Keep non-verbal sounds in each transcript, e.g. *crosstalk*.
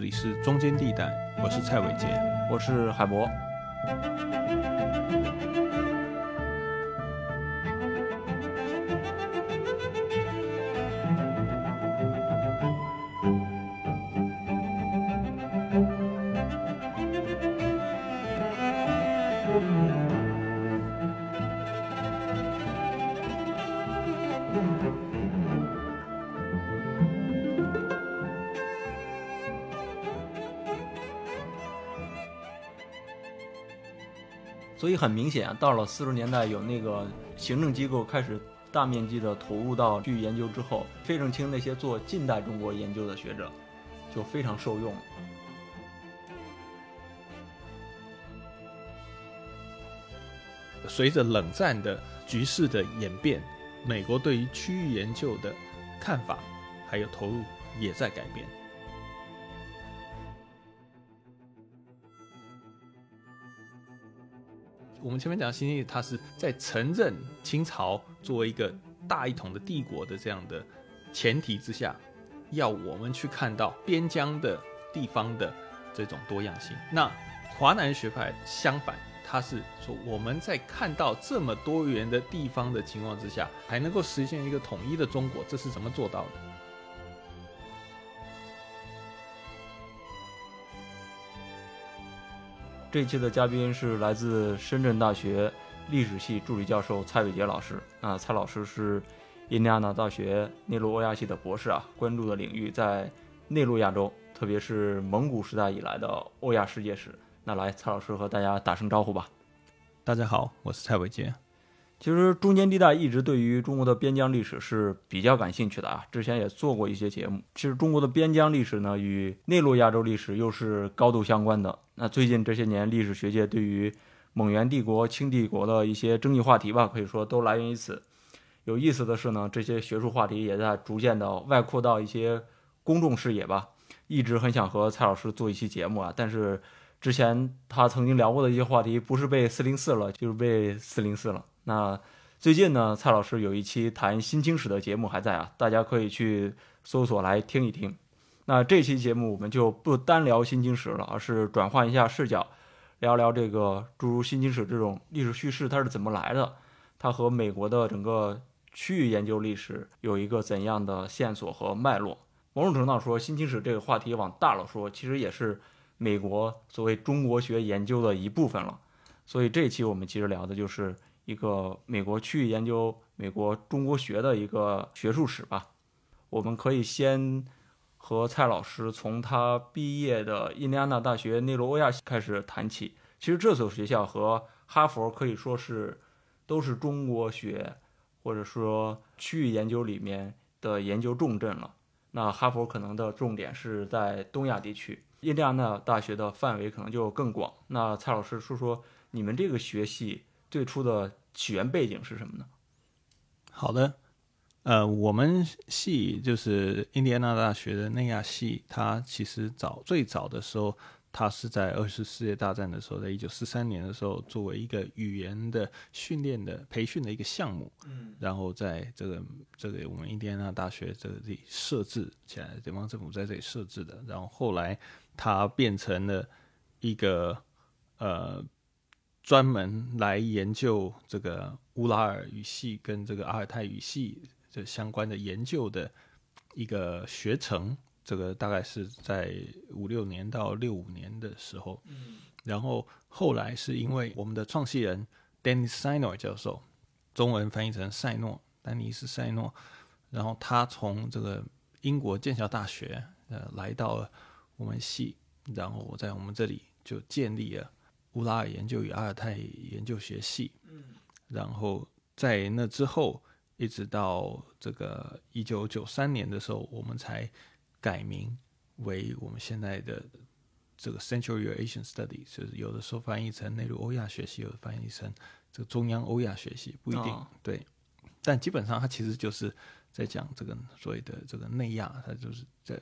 这里是中间地带，我是蔡伟杰，我是海博。所以很明显啊，到了四十年代，有那个行政机构开始大面积的投入到区域研究之后，费正清那些做近代中国研究的学者就非常受用。随着冷战的局势的演变，美国对于区域研究的看法还有投入也在改变。我们前面讲新义，它是在承认清朝作为一个大一统的帝国的这样的前提之下，要我们去看到边疆的地方的这种多样性。那华南学派相反，他是说我们在看到这么多元的地方的情况之下，还能够实现一个统一的中国，这是怎么做到的？这期的嘉宾是来自深圳大学历史系助理教授蔡伟杰老师。啊，蔡老师是印第安纳大学内陆欧亚系的博士啊，关注的领域在内陆亚洲，特别是蒙古时代以来的欧亚世界史。那来，蔡老师和大家打声招呼吧。大家好，我是蔡伟杰。其实中间地带一直对于中国的边疆历史是比较感兴趣的啊，之前也做过一些节目。其实中国的边疆历史呢，与内陆亚洲历史又是高度相关的。那最近这些年，历史学界对于蒙元帝国、清帝国的一些争议话题吧，可以说都来源于此。有意思的是呢，这些学术话题也在逐渐的外扩到一些公众视野吧。一直很想和蔡老师做一期节目啊，但是之前他曾经聊过的一些话题，不是被四零四了，就是被四零四了。那最近呢，蔡老师有一期谈新清史的节目还在啊，大家可以去搜索来听一听。那这期节目我们就不单聊新经史了，而是转换一下视角，聊聊这个诸如新经史这种历史叙事它是怎么来的，它和美国的整个区域研究历史有一个怎样的线索和脉络。某种程度上说，新经史这个话题往大了说，其实也是美国所谓中国学研究的一部分了。所以这期我们其实聊的就是一个美国区域研究、美国中国学的一个学术史吧。我们可以先。和蔡老师从他毕业的印第安纳大学内罗欧亚开始谈起。其实这所学校和哈佛可以说是都是中国学或者说区域研究里面的研究重镇了。那哈佛可能的重点是在东亚地区，印第安纳大学的范围可能就更广。那蔡老师说说你们这个学系最初的起源背景是什么呢？好的。呃，我们系就是印第安纳大学的内亚系，它其实早最早的时候，它是在二次世界大战的时候，在一九四三年的时候，作为一个语言的训练的培训的一个项目，嗯，然后在这个这个我们印第安纳大学这里设置起来，联邦政府在这里设置的，然后后来它变成了一个呃专门来研究这个乌拉尔语系跟这个阿尔泰语系。这相关的研究的一个学程，这个大概是在五六年到六五年的时候，嗯，然后后来是因为我们的创始人 Dennis s i n o 教授，中文翻译成塞诺，丹尼斯塞诺，然后他从这个英国剑桥大学呃来到了我们系，然后我在我们这里就建立了乌拉尔研究与阿尔泰研究学系，嗯，然后在那之后。一直到这个一九九三年的时候，我们才改名为我们现在的这个 Central Asian Studies，就是有的时候翻译成内陆欧亚学习，有的翻译成这个中央欧亚学习，不一定对。但基本上它其实就是在讲这个所谓的这个内亚，它就是在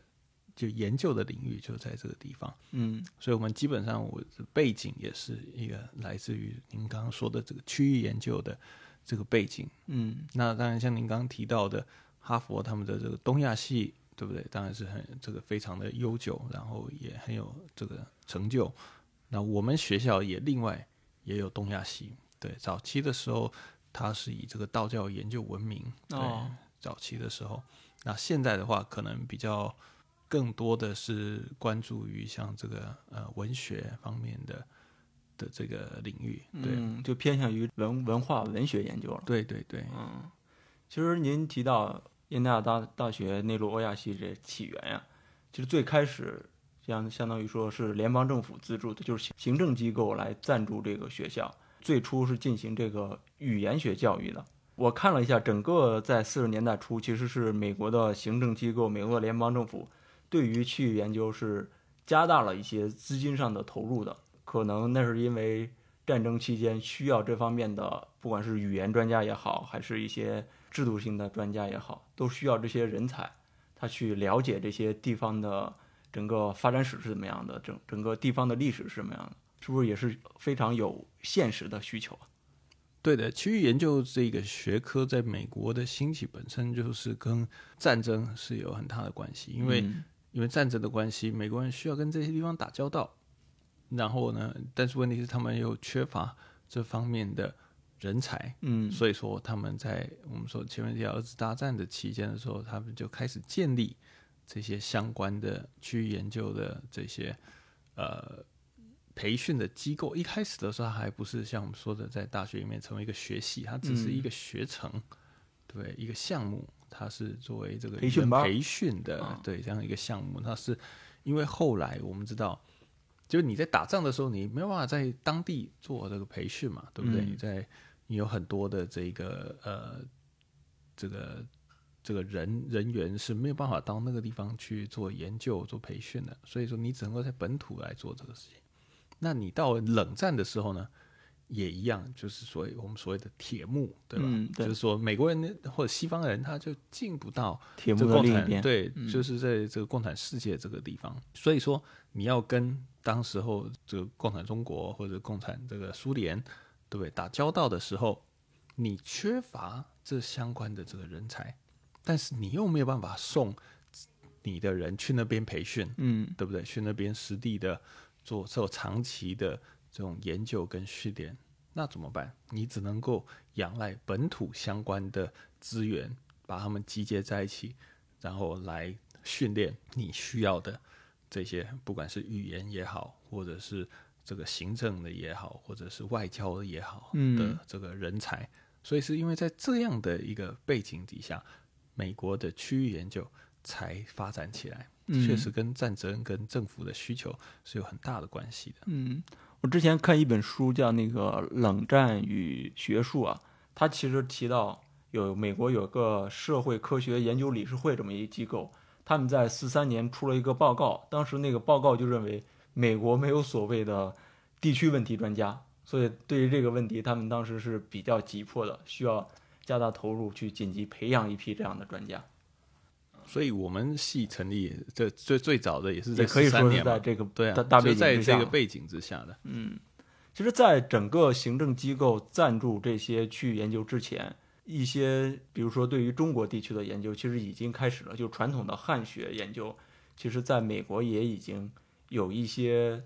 就研究的领域就在这个地方。嗯，所以我们基本上我的背景也是一个来自于您刚刚说的这个区域研究的。这个背景，嗯，那当然像您刚刚提到的，哈佛他们的这个东亚系，对不对？当然是很这个非常的悠久，然后也很有这个成就。那我们学校也另外也有东亚系，对，早期的时候它是以这个道教研究闻名，对，哦早期的时候。那现在的话，可能比较更多的是关注于像这个呃文学方面的的这个领域，对，嗯，就偏向于文文化文学研究了。对对对，嗯，其实您提到印第安大大学内陆欧亚系这起源呀、其实最开始相相当于说是联邦政府资助的，就是行行政机构来赞助这个学校，最初是进行这个语言学教育的。我看了一下，整个在四十年代初，其实是美国的行政机构，美国的联邦政府对于区域研究是加大了一些资金上的投入的。可能那是因为战争期间需要这方面的，不管是语言专家也好，还是一些制度性的专家也好，都需要这些人才，他去了解这些地方的整个发展史是怎么样的，整整个地方的历史是什么样的，是不是也是非常有现实的需求啊？对的，区域研究这个学科在美国的兴起本身就是跟战争是有很大的关系，因为、嗯因为战争的关系，美国人需要跟这些地方打交道，然后呢，但是问题是他们又缺乏这方面的人才，嗯所以说他们在我们说前面提到二次大战的期间的时候，他们就开始建立这些相关的区域研究的这些呃培训的机构。一开始的时候，还不是像我们说的在大学里面成为一个学系，它只是一个学程，对一个项目，它是作为这个培训培训的，啊对这样一个项目。它是因为后来我们知道。就是你在打仗的时候，你没有办法在当地做这个培训嘛，对不对？嗯你在你有很多的这个呃，这个这个人人员是没有办法到那个地方去做研究、做培训的，所以说你只能够在本土来做这个事情。那你到冷战的时候呢，也一样，就是所谓我们所谓的铁幕，对吧？嗯对就是说美国人或者西方人他就进不到铁幕的另对，就是在这个共产世界这个地方，所以说你要跟当时候这个共产中国或者共产这个苏联，对不对？打交道的时候，你缺乏这相关的这个人才，但是你又没有办法送你的人去那边培训，嗯对不对？去那边实地的做做长期的这种研究跟训练，那怎么办？你只能够仰赖本土相关的资源，把他们集结在一起，然后来训练你需要的这些，不管是语言也好，或者是这个行政的也好，或者是外交的也好嗯的这个人才。所以是因为在这样的一个背景底下，美国的区域研究才发展起来。嗯确实跟战争跟政府的需求是有很大的关系的。嗯，我之前看一本书叫那个《冷战与学术》啊，它其实提到有美国有个社会科学研究理事会这么一个机构，他们在四三年出了一个报告，当时那个报告就认为美国没有所谓的地区问题专家，所以对于这个问题，他们当时是比较急迫的，需要加大投入去紧急培养一批这样的专家，所以我们系成立这最最早的也是在也可以说是在这个对啊，大大背就在景之下这个背景之下的。嗯，其实，在整个行政机构赞助这些区域研究之前，一些比如说对于中国地区的研究，其实已经开始了。就传统的汉学研究，其实在美国也已经有一些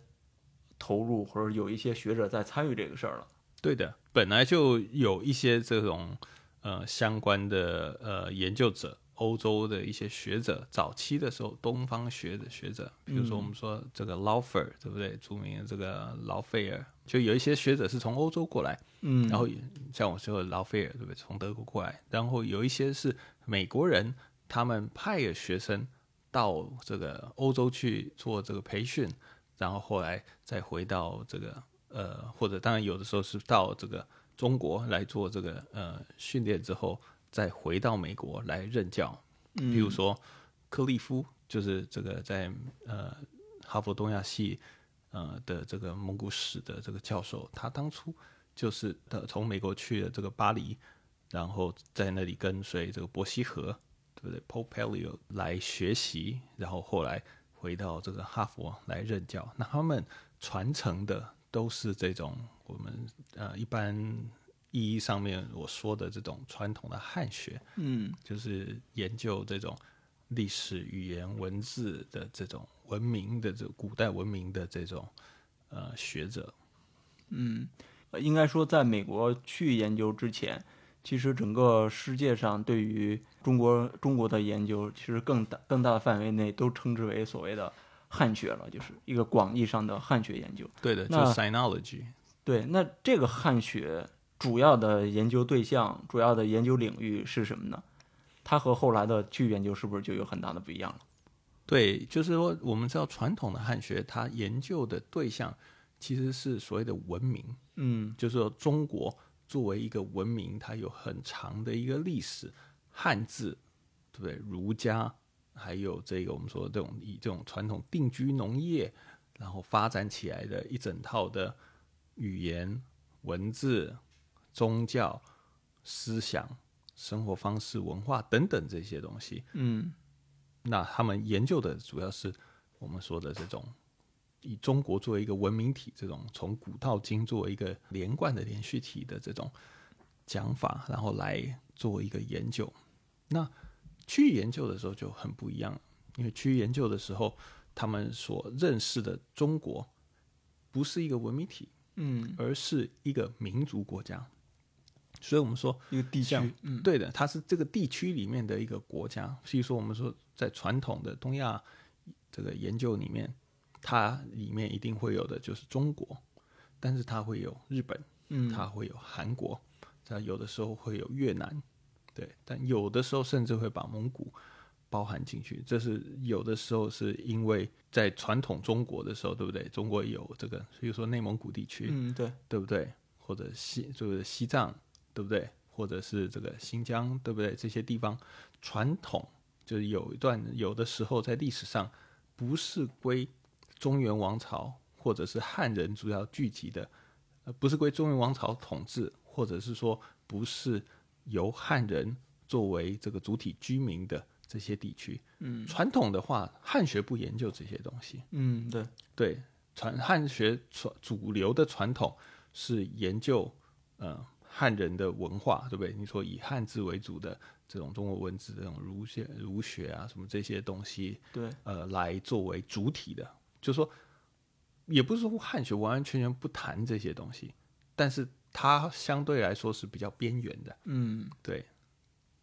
投入，或者有一些学者在参与这个事儿了。对的，本来就有一些这种呃相关的呃研究者，欧洲的一些学者，早期的时候东方学的学者，比如说我们说这个劳斐尔，对不对？著名的这个劳菲尔，就有一些学者是从欧洲过来，嗯然后像我说的劳菲尔，对不对？从德国过来，然后有一些是美国人，他们派了学生到这个欧洲去做这个培训，然后后来再回到这个呃，或者当然有的时候是到这个中国来做这个呃训练之后，再回到美国来任教。比如说克利夫，就是这个在呃哈佛东亚系呃的这个蒙古史的这个教授，他当初就是呃从美国去了这个巴黎，然后在那里跟随这个伯希和，对不对？Paul Pelliot 来学习，然后后来回到这个哈佛来任教。那他们传承的都是这种我们呃一般意义上面我说的这种传统的汉学，嗯就是研究这种历史、语言、文字的这种文明的这古代文明的这种呃学者。嗯，应该说，在美国去研究之前，其实整个世界上对于中国中国的研究，其实更大更大的范围内都称之为所谓的汉学了，就是一个广义上的汉学研究。对的，就那 sinology。对，那这个汉学主要的研究对象、主要的研究领域是什么呢？它和后来的去研究是不是就有很大的不一样了？对，就是说，我们知道传统的汉学，它研究的对象其实是所谓的文明，嗯就是说中国作为一个文明，它有很长的一个历史，汉字，对不对？儒家，还有这个我们说这种以这种传统定居农业，然后发展起来的一整套的语言、文字、宗教、思想、生活方式、文化等等这些东西。嗯那他们研究的主要是我们说的这种以中国作为一个文明体，这种从古到今作为一个连贯的连续体的这种讲法，然后来做一个研究。那区域研究的时候就很不一样，因为区域研究的时候，他们所认识的中国不是一个文明体，嗯，而是一个民族国家。所以我们说，一个地区，嗯对的，它是这个地区里面的一个国家。所以说，我们说在传统的东亚这个研究里面，它里面一定会有的就是中国，但是它会有日本，嗯，它会有韩国，它有的时候会有越南，对，但有的时候甚至会把蒙古包含进去。这是有的时候是因为在传统中国的时候，对不对？中国有这个，比如说内蒙古地区，嗯对，对不对？或者西就是西藏，对不对？或者是这个新疆，对不对？这些地方传统就是有一段，有的时候在历史上不是归中原王朝或者是汉人主要聚集的，呃，不是归中原王朝统治，或者是说不是由汉人作为这个主体居民的这些地区。嗯传统的话，汉学不研究这些东西。嗯对，对，传汉学传主流的传统是研究呃汉人的文化，对不对？你说以汉字为主的这种中国文字，这种儒学、儒学啊什么这些东西，对，呃，来作为主体的，就说也不是说汉学完完全全不谈这些东西，但是它相对来说是比较边缘的，嗯对。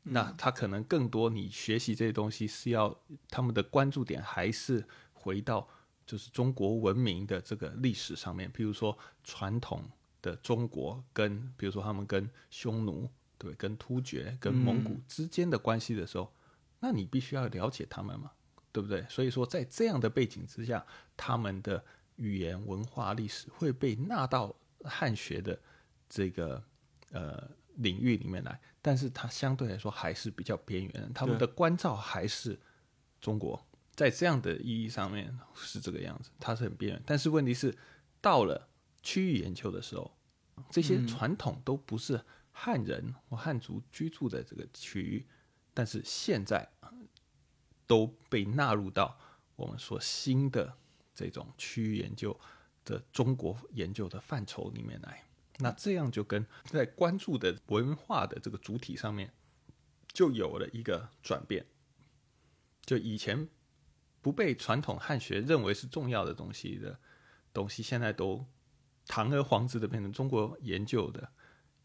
那他可能更多，你学习这些东西是要他们的关注点还是回到就是中国文明的这个历史上面，譬如说传统的中国跟比如说他们跟匈奴对跟突厥跟蒙古之间的关系的时候，那你必须要了解他们嘛，对不对？所以说在这样的背景之下，他们的语言文化历史会被纳到汉学的这个呃领域里面来，但是它相对来说还是比较边缘，他们的关照还是中国，在这样的意义上面是这个样子，它是很边缘。但是问题是，到了区域研究的时候，这些传统都不是汉人或汉族居住的这个区域，但是现在呃都被纳入到我们说新的这种区域研究的中国研究的范畴里面来。那这样就跟在关注的文化的这个主体上面，就有了一个转变。就以前不被传统汉学认为是重要的东西的东西，现在都堂而皇之的变成中国研究的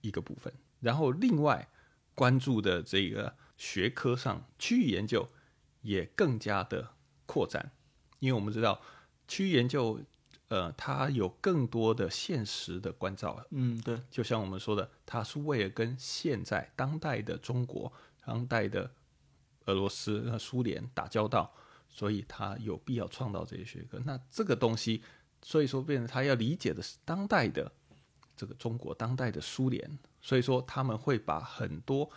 一个部分。然后另外关注的这个学科上，区域研究也更加的扩展，因为我们知道区域研究，呃，它有更多的现实的关照嗯对，就像我们说的，它是为了跟现在当代的中国、当代的俄罗斯、和苏联打交道，所以它有必要创造这些学科。那这个东西，所以说变成他要理解的是当代的这个中国、当代的苏联，所以说他们会把很多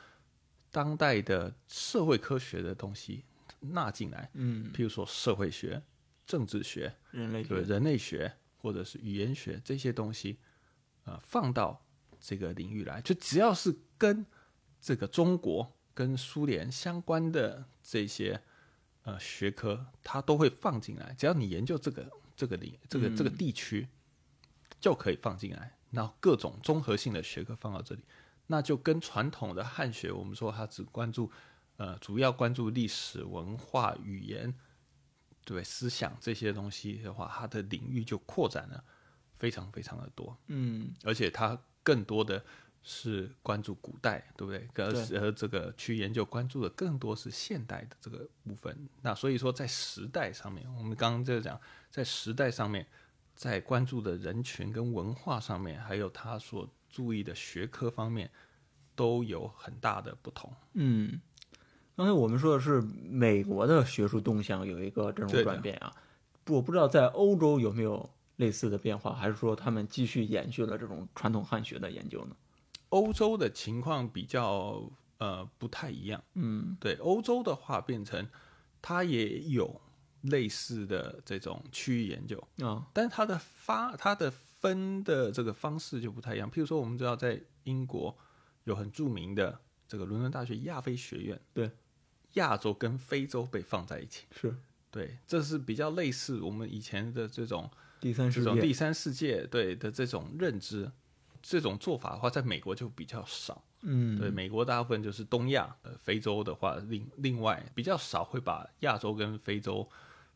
当代的社会科学的东西纳进来，嗯，譬如说社会学、政治学，人类学，对人类学或者是语言学这些东西，呃，放到这个领域来，就只要是跟这个中国跟苏联相关的这些呃学科，它都会放进来。只要你研究这个这个领这个这个地区，就可以放进来。那各种综合性的学科放到这里，那就跟传统的汉学，我们说它只关注呃主要关注历史文化语言。对思想这些东西的话，它的领域就扩展了非常非常的多，嗯，而且它更多的是关注古代，对不对？而对而这个去研究关注的更多是现代的这个部分。那所以说，在时代上面，我们刚刚就讲，在时代上面，在关注的人群跟文化上面，还有他所注意的学科方面，都有很大的不同。嗯，刚才我们说的是美国的学术动向有一个这种转变啊，不我不知道在欧洲有没有类似的变化，还是说他们继续延续了这种传统汉学的研究呢？欧洲的情况比较呃不太一样。嗯对，欧洲的话变成它也有类似的这种区域研究，啊。但是它的发它的分的这个方式就不太一样。譬如说，我们知道在英国有很著名的这个伦敦大学亚非学院，对，亚洲跟非洲被放在一起，是。对，这是比较类似我们以前的这种第三世这种第，三世界对的这种认知。这种做法的话，在美国就比较少。嗯。对，美国大部分就是东亚，呃，非洲的话，另另外比较少会把亚洲跟非洲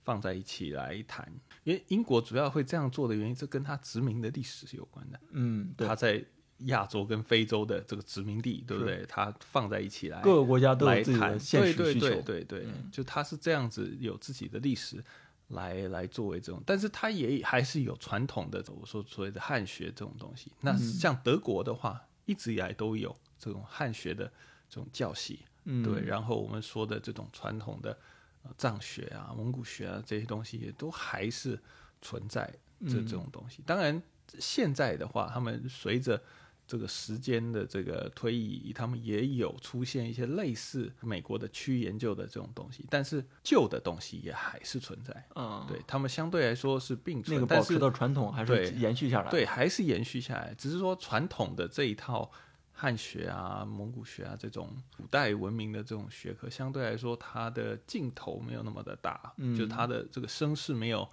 放在一起来谈，因为英国主要会这样做的原因，这跟它殖民的历史是有关的。嗯对它，在亚洲跟非洲的这个殖民地，对不对？它放在一起来各个国家都来有自己的谈，现对对实需求，对对对，就它是这样子有自己的历史来来作为这种，但是它也还是有传统的，我说所谓的汉学这种东西。那像德国的话，一直以来都有这种汉学的这种教习，嗯对。然后我们说的这种传统的呃藏学啊、蒙古学啊这些东西，也都还是存在这这种东西。当然，现在的话，他们随着这个时间的这个推移，他们也有出现一些类似美国的区域研究的这种东西，但是旧的东西也还是存在。嗯，对他们相对来说是并存，那个保持的传统还是延续下来，，对还是延续下来，只是说传统的这一套汉学啊、蒙古学啊这种古代文明的这种学科，相对来说它的劲头没有那么的大，嗯就它的这个声势没有。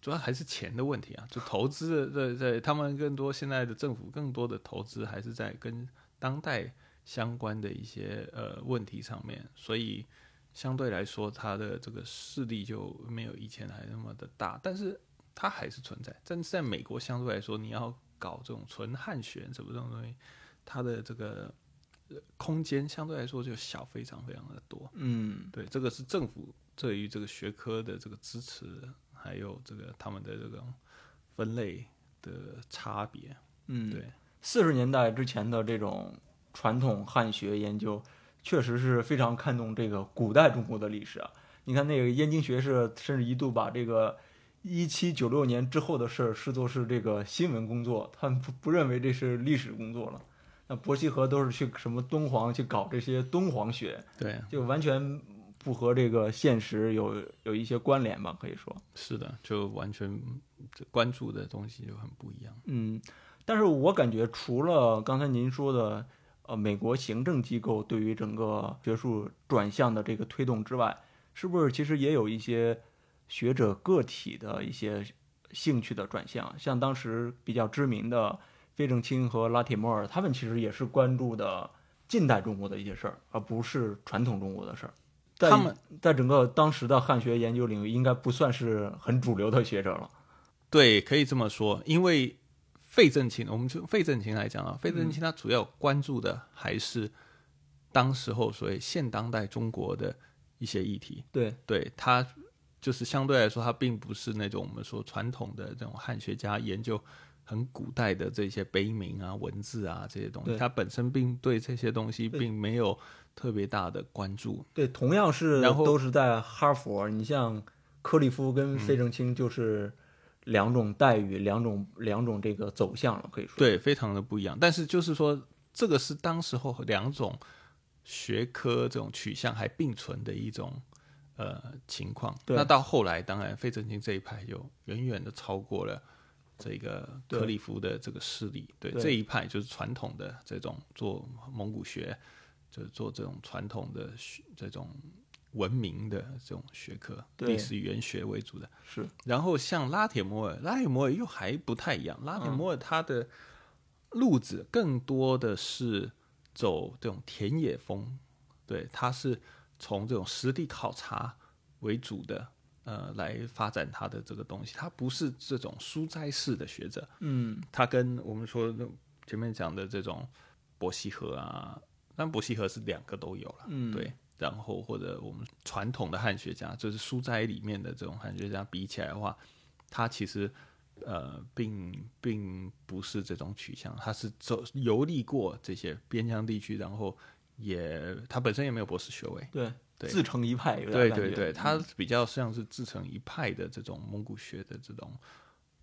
主要还是钱的问题啊，就投资的对对，他们更多现在的政府更多的投资还是在跟当代相关的一些呃问题上面，所以相对来说它的这个势力就没有以前还那么的大，但是它还是存在。但是在美国相对来说，你要搞这种纯汉学什么这种东西，它的这个呃空间相对来说就小非常非常的多。嗯对，这个是政府对于这个学科的这个支持，还有这个他们的这种分类的差别。嗯，对，四十年代之前的这种传统汉学研究，确实是非常看重这个古代中国的历史啊。你看那个燕京学士，甚至一度把这个一七九六年之后的事儿视作是这个新闻工作，他们不不认为这是历史工作了。那伯希和都是去什么敦煌去搞这些敦煌学，对，就完全不和这个现实有有一些关联吧，可以说。是的，就完全这关注的东西就很不一样。嗯，但是我感觉除了刚才您说的，呃，美国行政机构对于整个学术转向的这个推动之外，是不是其实也有一些学者个体的一些兴趣的转向？像当时比较知名的费正清和拉铁莫尔，他们其实也是关注的近代中国的一些事儿，而不是传统中国的事儿。在他们在整个当时的汉学研究领域，应该不算是很主流的学者了。对，可以这么说，因为费正清，我们就费正清来讲啊，费正清他主要关注的还是当时候所谓现当代中国的一些议题。对，对他就是相对来说，他并不是那种我们说传统的这种汉学家研究很古代的这些碑铭啊、文字啊这些东西，对他本身并对这些东西并没有特别大的关注。对，同样是然后都是在哈佛，你像克利夫跟费正清就是两种待遇，两种两种这个走向了，可以说。对，非常的不一样。但是就是说，这个是当时候两种学科这种取向还并存的一种呃情况。那到后来，当然费正清这一派就远远的超过了这个克里夫的这个势力。对对这一派就是传统的这种做蒙古学，就是做这种传统的学这种文明的这种学科，对历史语言学为主的。是，然后像拉铁摩尔，拉铁摩尔又还不太一样。拉铁摩尔他的路子更多的是走这种田野风，对，他是从这种实地考察为主的，呃，来发展他的这个东西。他不是这种书斋式的学者，嗯他跟我们说前面讲的这种伯希和啊，但伯希和是两个都有了，嗯，对。然后或者我们传统的汉学家，就是书斋里面的这种汉学家比起来的话，他其实呃并并不是这种取向，他是走游历过这些边疆地区，然后也他本身也没有博士学位，对对自成一派，有点对对对，他比较像是自成一派的这种蒙古学的这种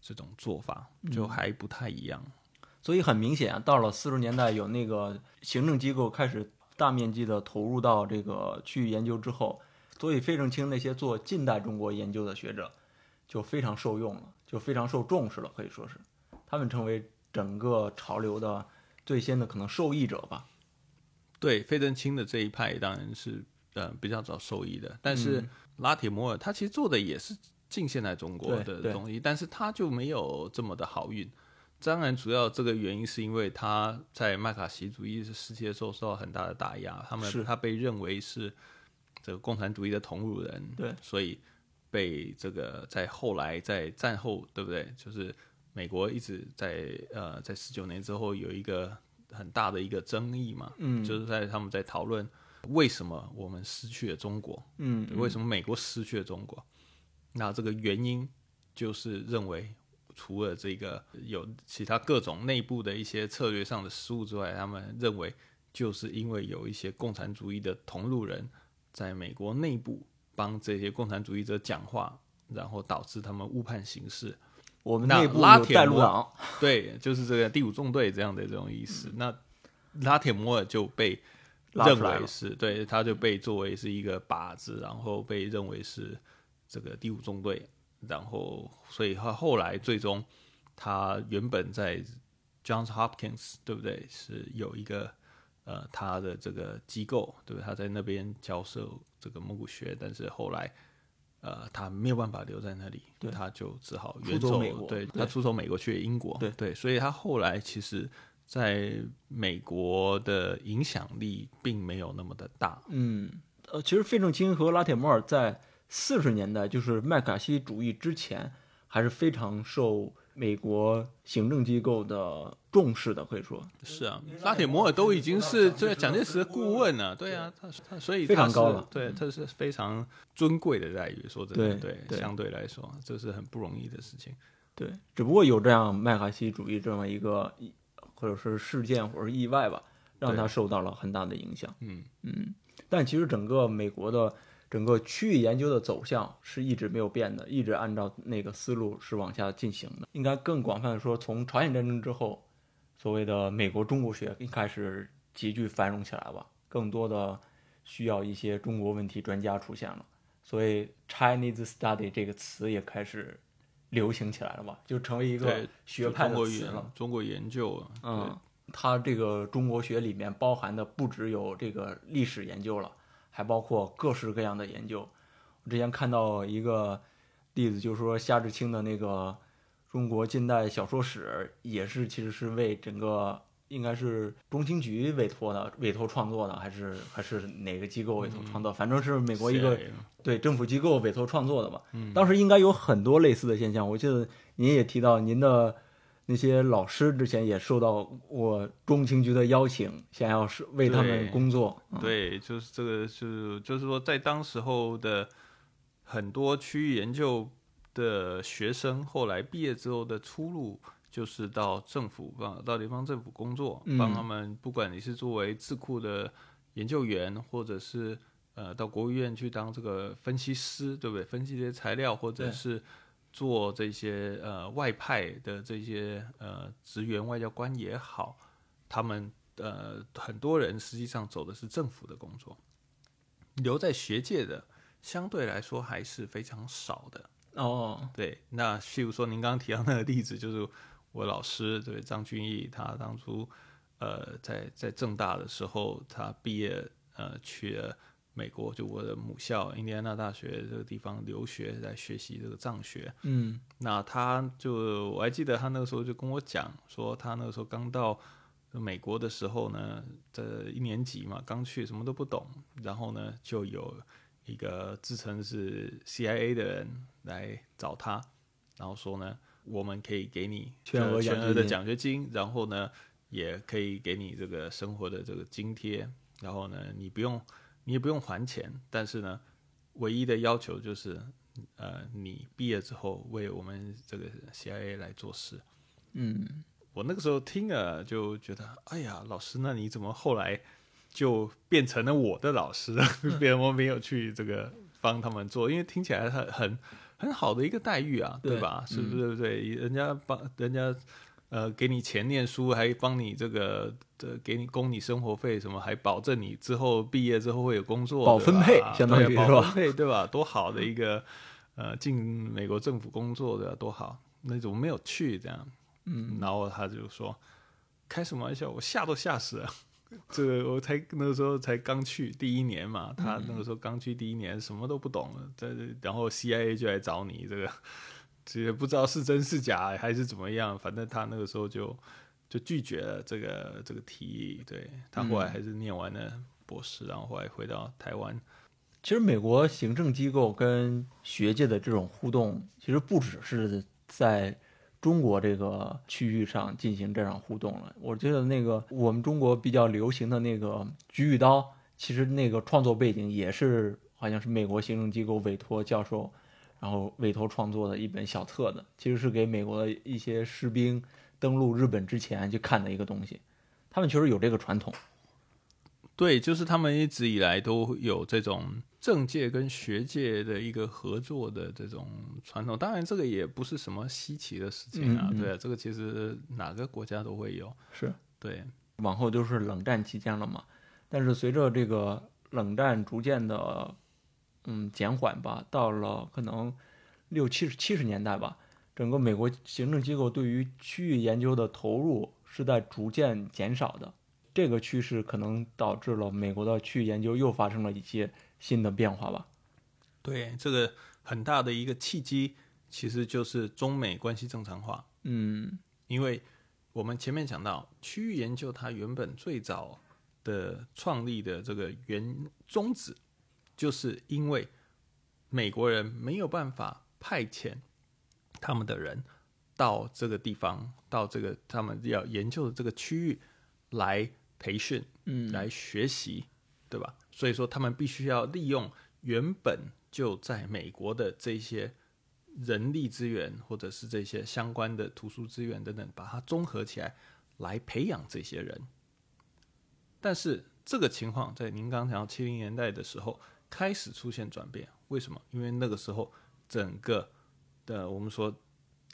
这种做法，就还不太一样。所以很明显啊，到了四十年代，有那个行政机构开始大面积的投入到这个区域研究之后，所以费正清那些做近代中国研究的学者就非常受用了，就非常受重视了，可以说是他们成为整个潮流的最先的可能受益者吧。对，费正清的这一派当然是呃比较早受益的，但是拉铁摩尔他其实做的也是近现代中国的东西，但是他就没有这么的好运。当然，主要这个原因是因为他在麦卡锡主义时期的时候受到很大的打压，他是。们他被认为是这个共产主义的同路人，对，所以被这个在后来在战后，对不对？就是美国一直在呃在十九年之后有一个很大的一个争议嘛，嗯。就是在他们在讨论为什么我们失去了中国，嗯，为什么美国失去了中国？那这个原因就是认为，除了这个有其他各种内部的一些策略上的失误之外，他们认为就是因为有一些共产主义的同路人在美国内部帮这些共产主义者讲话，然后导致他们误判形势。那我们内部有拉铁路党，对，就是这个第五纵队这样的这种意思。那拉铁摩尔就被认为是对，他就被作为是一个靶子，然后被认为是这个第五纵队，然后所以他后来最终他原本在 Johns Hopkins 对不对是有一个呃他的这个机构，对不对？他在那边教授这个蒙古学，但是后来。呃，他没有办法留在那里，对他就只好出远走。对对他出走美国去了英国，对对，所以他后来其实在美国的影响力并没有那么的大。嗯，呃，其实费正清和拉铁摩尔在四十年代，就是麦卡锡主义之前，还是非常受美国行政机构的重视的，可以说是啊，拉铁摩尔都已经是这个蒋介石的顾问了，对啊，他他所以非常高了对，他是非常尊贵的待遇。说真的，对对相对来说，这是很不容易的事情。对，只不过有这样麦卡锡主义这么一个，或者是事件或者是意外吧，让他受到了很大的影响。嗯，嗯，但其实整个美国的整个区域研究的走向是一直没有变的，一直按照那个思路是往下进行的。应该更广泛的说，从朝鲜战争之后，所谓的美国中国学一开始急剧繁荣起来吧，更多的需要一些中国问题专家出现了，所以 Chinese study 这个词也开始流行起来了嘛，就成为一个，学派的词了。中国研究，嗯，它这个中国学里面包含的不只有这个历史研究了，还包括各式各样的研究。我之前看到一个例子，就是说夏志清的那个中国近代小说史，也是其实是为整个应该是中情局委托的，委托创作的，还是还是哪个机构委托创作？反正是美国一个对政府机构委托创作的吧。嗯当时应该有很多类似的现象。我记得您也提到，您的那些老师之前也受到过中情局的邀请，想要是为他们工作。对，就是这个是，就是说，在当时候的很多区域研究的学生，后来毕业之后的出路，就是到政府帮到地方政府工作，嗯帮他们，不管你是作为智库的研究员，或者是呃到国务院去当这个分析师，对不对？分析这些材料，或者是做这些呃外派的这些呃职员、外交官也好，他们呃很多人实际上走的是政府的工作，留在学界的相对来说还是非常少的。哦，对，那譬如说您刚刚提到那个例子，就是我老师对张君毅，他当初呃在在正大的时候，他毕业呃去了美国，就我的母校印第安纳大学这个地方留学，来学习这个藏学。嗯那他就我还记得他那个时候就跟我讲说，他那个时候刚到美国的时候呢，这一年级嘛，刚去什么都不懂，然后呢，就有一个自称是 CIA 的人来找他，然后说呢，我们可以给你全额全额的奖学金然后呢，也可以给你这个生活的这个津贴，然后呢，你不用你也不用还钱，但是呢，唯一的要求就是，呃，你毕业之后为我们这个 CIA 来做事。嗯，我那个时候听了就觉得，哎呀，老师，那你怎么后来就变成了我的老师了？*laughs* 别人我没有去这个帮他们做，因为听起来很很很好的一个待遇啊，对对吧？是不是？对？人家帮人家呃给你钱念书，还帮你这个呃给你供你生活费什么，还保证你之后毕业之后会有工作，保分配相当于保是吧分配对吧？*laughs* 多好的一个呃进美国政府工作的多好，那怎么没有去这样？嗯，然后他就说开什么玩笑，我吓都吓死了。*laughs* 这个我才那个时候才刚去第一年嘛，他那个时候刚去第一年，什么都不懂了。这然后 CIA 就来找你，这个 *laughs* 这也不知道是真是假还是怎么样，反正他那个时候就就拒绝了这个这个提议。对他后来还是念完了博士，然后后来回到台湾。其实美国行政机构跟学界的这种互动，其实不只是在中国这个区域上进行这场互动了。我觉得那个我们中国比较流行的那个菊与刀，其实那个创作背景也是好像是美国行政机构委托教授，然后委托创作的一本小册子，其实是给美国的一些士兵登陆日本之前去看的一个东西。他们确实有这个传统。对，就是他们一直以来都有这种政界跟学界的一个合作的这种传统。当然，这个也不是什么稀奇的事情啊，嗯嗯对啊，这个其实哪个国家都会有。是。对，往后就是冷战期间了嘛。但是随着这个冷战逐渐的嗯减缓吧，到了可能六七十七十年代吧，整个美国行政机构对于区域研究的投入是在逐渐减少的。这个趋势可能导致了美国的区域研究又发生了一些新的变化吧。对，这个很大的一个契机，其实就是中美关系正常化。嗯因为我们前面讲到，区域研究它原本最早的创立的这个原宗旨，就是因为美国人没有办法派遣他们的人到这个地方，到这个他们要研究的这个区域来培训、嗯来学习，对吧？所以说，他们必须要利用原本就在美国的这些人力资源，或者是这些相关的图书资源等等，把它综合起来，来培养这些人。但是这个情况在您刚讲到七零年代的时候开始出现转变，为什么？因为那个时候整个的我们说，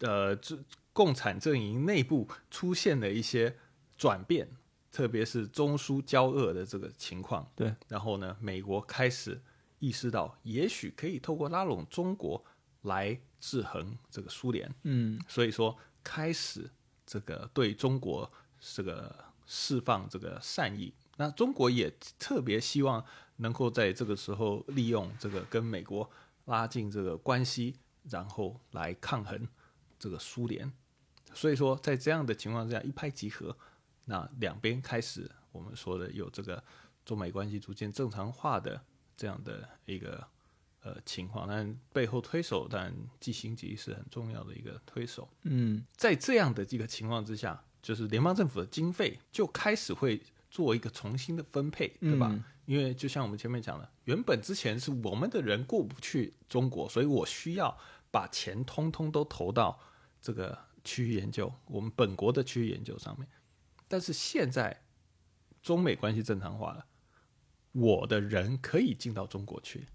呃，这共产阵营内部出现了一些转变，特别是中苏交恶的这个情况。对，然后呢，美国开始意识到，也许可以透过拉拢中国来制衡这个苏联。嗯所以说开始这个对中国这个释放这个善意。那中国也特别希望能够在这个时候利用这个跟美国拉近这个关系，然后来抗衡这个苏联。所以说，在这样的情况之下，一拍即合，那两边开始我们说的有这个中美关系逐渐正常化的这样的一个呃情况。但背后推手，但季辛吉是很重要的一个推手。嗯在这样的一个情况之下，就是联邦政府的经费就开始会做一个重新的分配，对吧？嗯因为就像我们前面讲的，原本之前是我们的人过不去中国，所以我需要把钱通通都投到这个区域研究，我们本国的区域研究上面。但是现在中美关系正常化了，我的人可以进到中国去，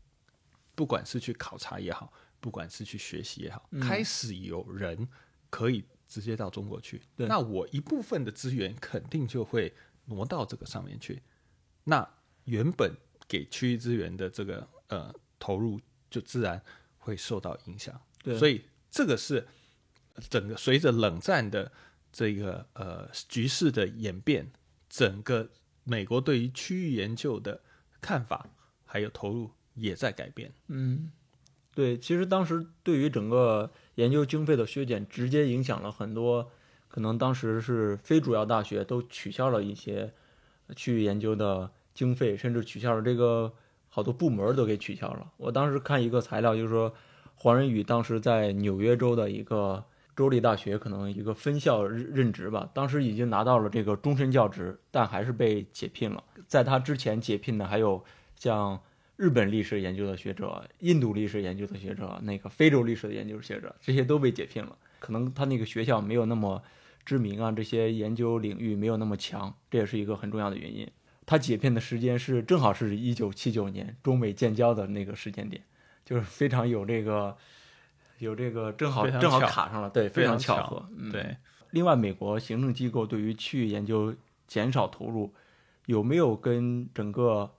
不管是去考察也好，不管是去学习也好，嗯开始有人可以直接到中国去。那我一部分的资源肯定就会挪到这个上面去。那原本给区域资源的这个呃投入，就自然会受到影响。所以这个是整个随着冷战的这个呃局势的演变，整个美国对于区域研究的看法还有投入也在改变。嗯，对，其实当时对于整个研究经费的削减，直接影响了很多可能当时是非主要大学都取消了一些区域研究的经费，甚至取消了这个好多部门都给取消了。我当时看一个材料，就是说黄仁宇当时在纽约州的一个州立大学，可能一个分校任任职吧，当时已经拿到了这个终身教职，但还是被解聘了。在他之前解聘的还有像日本历史研究的学者、印度历史研究的学者、那个非洲历史的研究学者，这些都被解聘了。可能他那个学校没有那么知名啊，这些研究领域没有那么强，这也是一个很重要的原因。他解聘的时间是正好是一九七九年中美建交的那个时间点，就是非常有这个有这个正好正好卡上了，对，非常巧合。嗯，对，另外，美国行政机构对于区域研究减少投入，有没有跟整个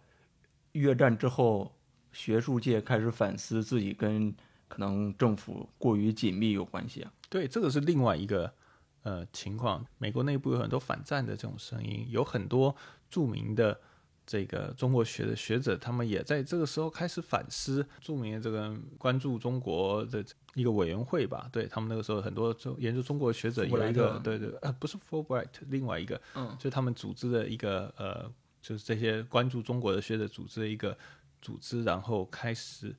越战之后学术界开始反思自己跟可能政府过于紧密有关系啊？对，这个是另外一个呃情况。美国内部有很多反战的这种声音，有很多著名的这个中国学的学者，他们也在这个时候开始反思。著名的这个关注中国的一个委员会吧，对他们那个时候很多中研究中国的学者有一个对对呃不是 Fulbright，另外一个嗯就他们组织的一个呃，就是这些关注中国的学者组织的一个组织，然后开始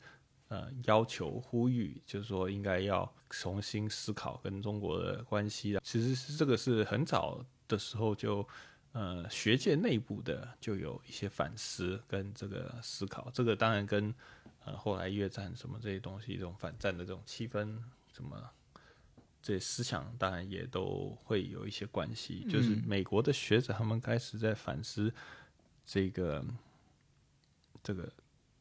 呃要求呼吁，就是说应该要重新思考跟中国的关系。其实是这个是很早的时候就呃学界内部的就有一些反思跟这个思考。这个当然跟呃后来越战什么这些东西，这种反战的这种气氛什么。这些思想当然也都会有一些关系，就是美国的学者他们开始在反思这个这个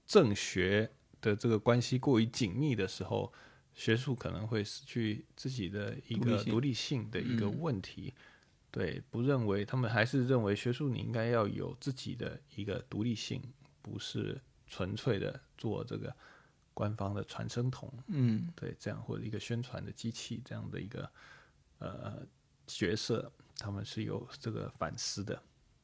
政学的这个关系过于紧密的时候，学术可能会失去自己的一个独立性的一个问题。对，不认为他们还是认为学术你应该要有自己的一个独立性，不是纯粹的做这个官方的传声筒。嗯对，这样或者一个宣传的机器这样的一个呃角色，他们是有这个反思的。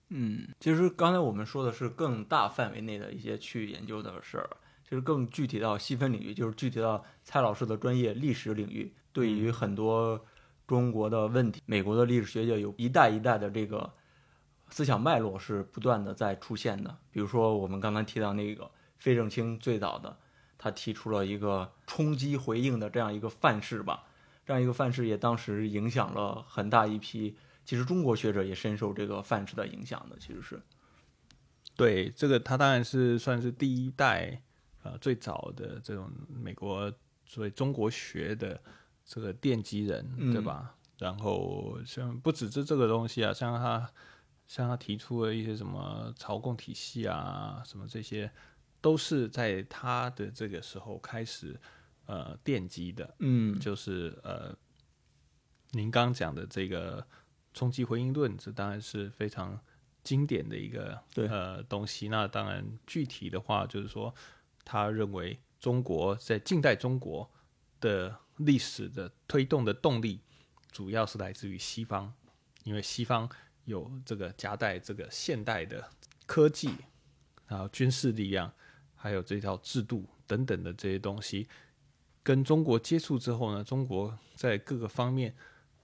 嗯，其实刚才我们说的是更大范围内的一些区域研究的事儿，其实更具体到细分领域，就是具体到蔡老师的专业历史领域，对于很多中国的问题，美国的历史学界有一代一代的这个思想脉络是不断的在出现的。比如说我们刚刚提到那个费正清最早的，他提出了一个冲击回应的这样一个范式吧，这样一个范式也当时影响了很大一批。其实中国学者也深受这个范式的影响的，其实是，对，这个他当然是算是第一代呃最早的这种美国所谓中国学的这个奠基人，嗯对吧？然后像不只是这个东西啊，像他像他提出的一些什么朝贡体系啊，什么这些，都是在他的这个时候开始呃奠基的。嗯就是呃，您刚讲的这个冲击回应论，这当然是非常经典的一个对呃东西。那当然具体的话，就是说他认为中国在近代中国的历史的推动的动力，主要是来自于西方，因为西方有这个夹带这个现代的科技，然后军事力量，还有这套制度等等的这些东西，跟中国接触之后呢，中国在各个方面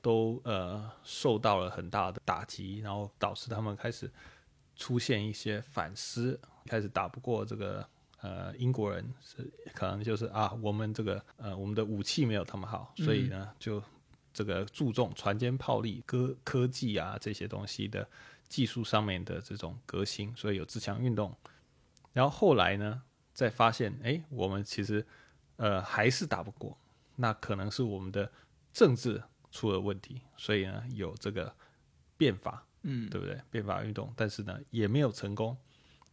都呃受到了很大的打击，然后导致他们开始出现一些反思，开始打不过这个呃英国人，是可能就是啊，我们这个呃我们的武器没有他们好，所以呢就这个注重船坚炮利、科科技啊这些东西的技术上面的这种革新，所以有自强运动。然后后来呢，再发现，哎，我们其实呃还是打不过，那可能是我们的政治出了问题，所以呢有这个变法，嗯对不对？变法运动，但是呢也没有成功。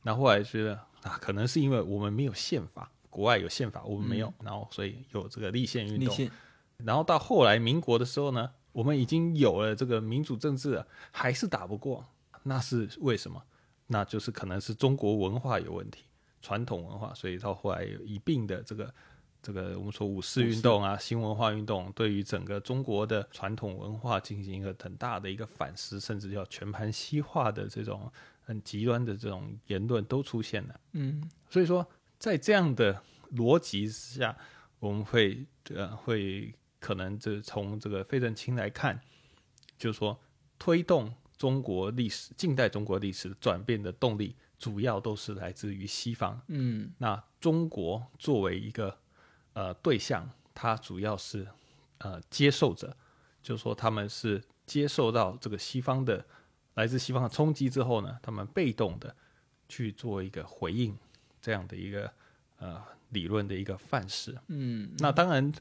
那后来觉得啊，可能是因为我们没有宪法，国外有宪法，我们没有，然后所以有这个立宪运动。然后到后来民国的时候呢，我们已经有了这个民主政治了，还是打不过，那是为什么？那就是可能是中国文化有问题，传统文化，所以到后来有一并的这个这个我们说五四运动啊、新文化运动，对于整个中国的传统文化进行一个很大的一个反思，甚至叫全盘西化的这种很极端的这种言论都出现了。嗯所以说，在这样的逻辑之下，我们会呃会可能这从这个费正清来看，就是说推动中国历史、近代中国历史转变的动力，主要都是来自于西方。嗯那中国作为一个呃对象，它主要是呃接受者，就是说他们是接受到这个西方的来自西方的冲击之后呢，他们被动的去做一个回应，这样的一个呃理论的一个范式。嗯那当然，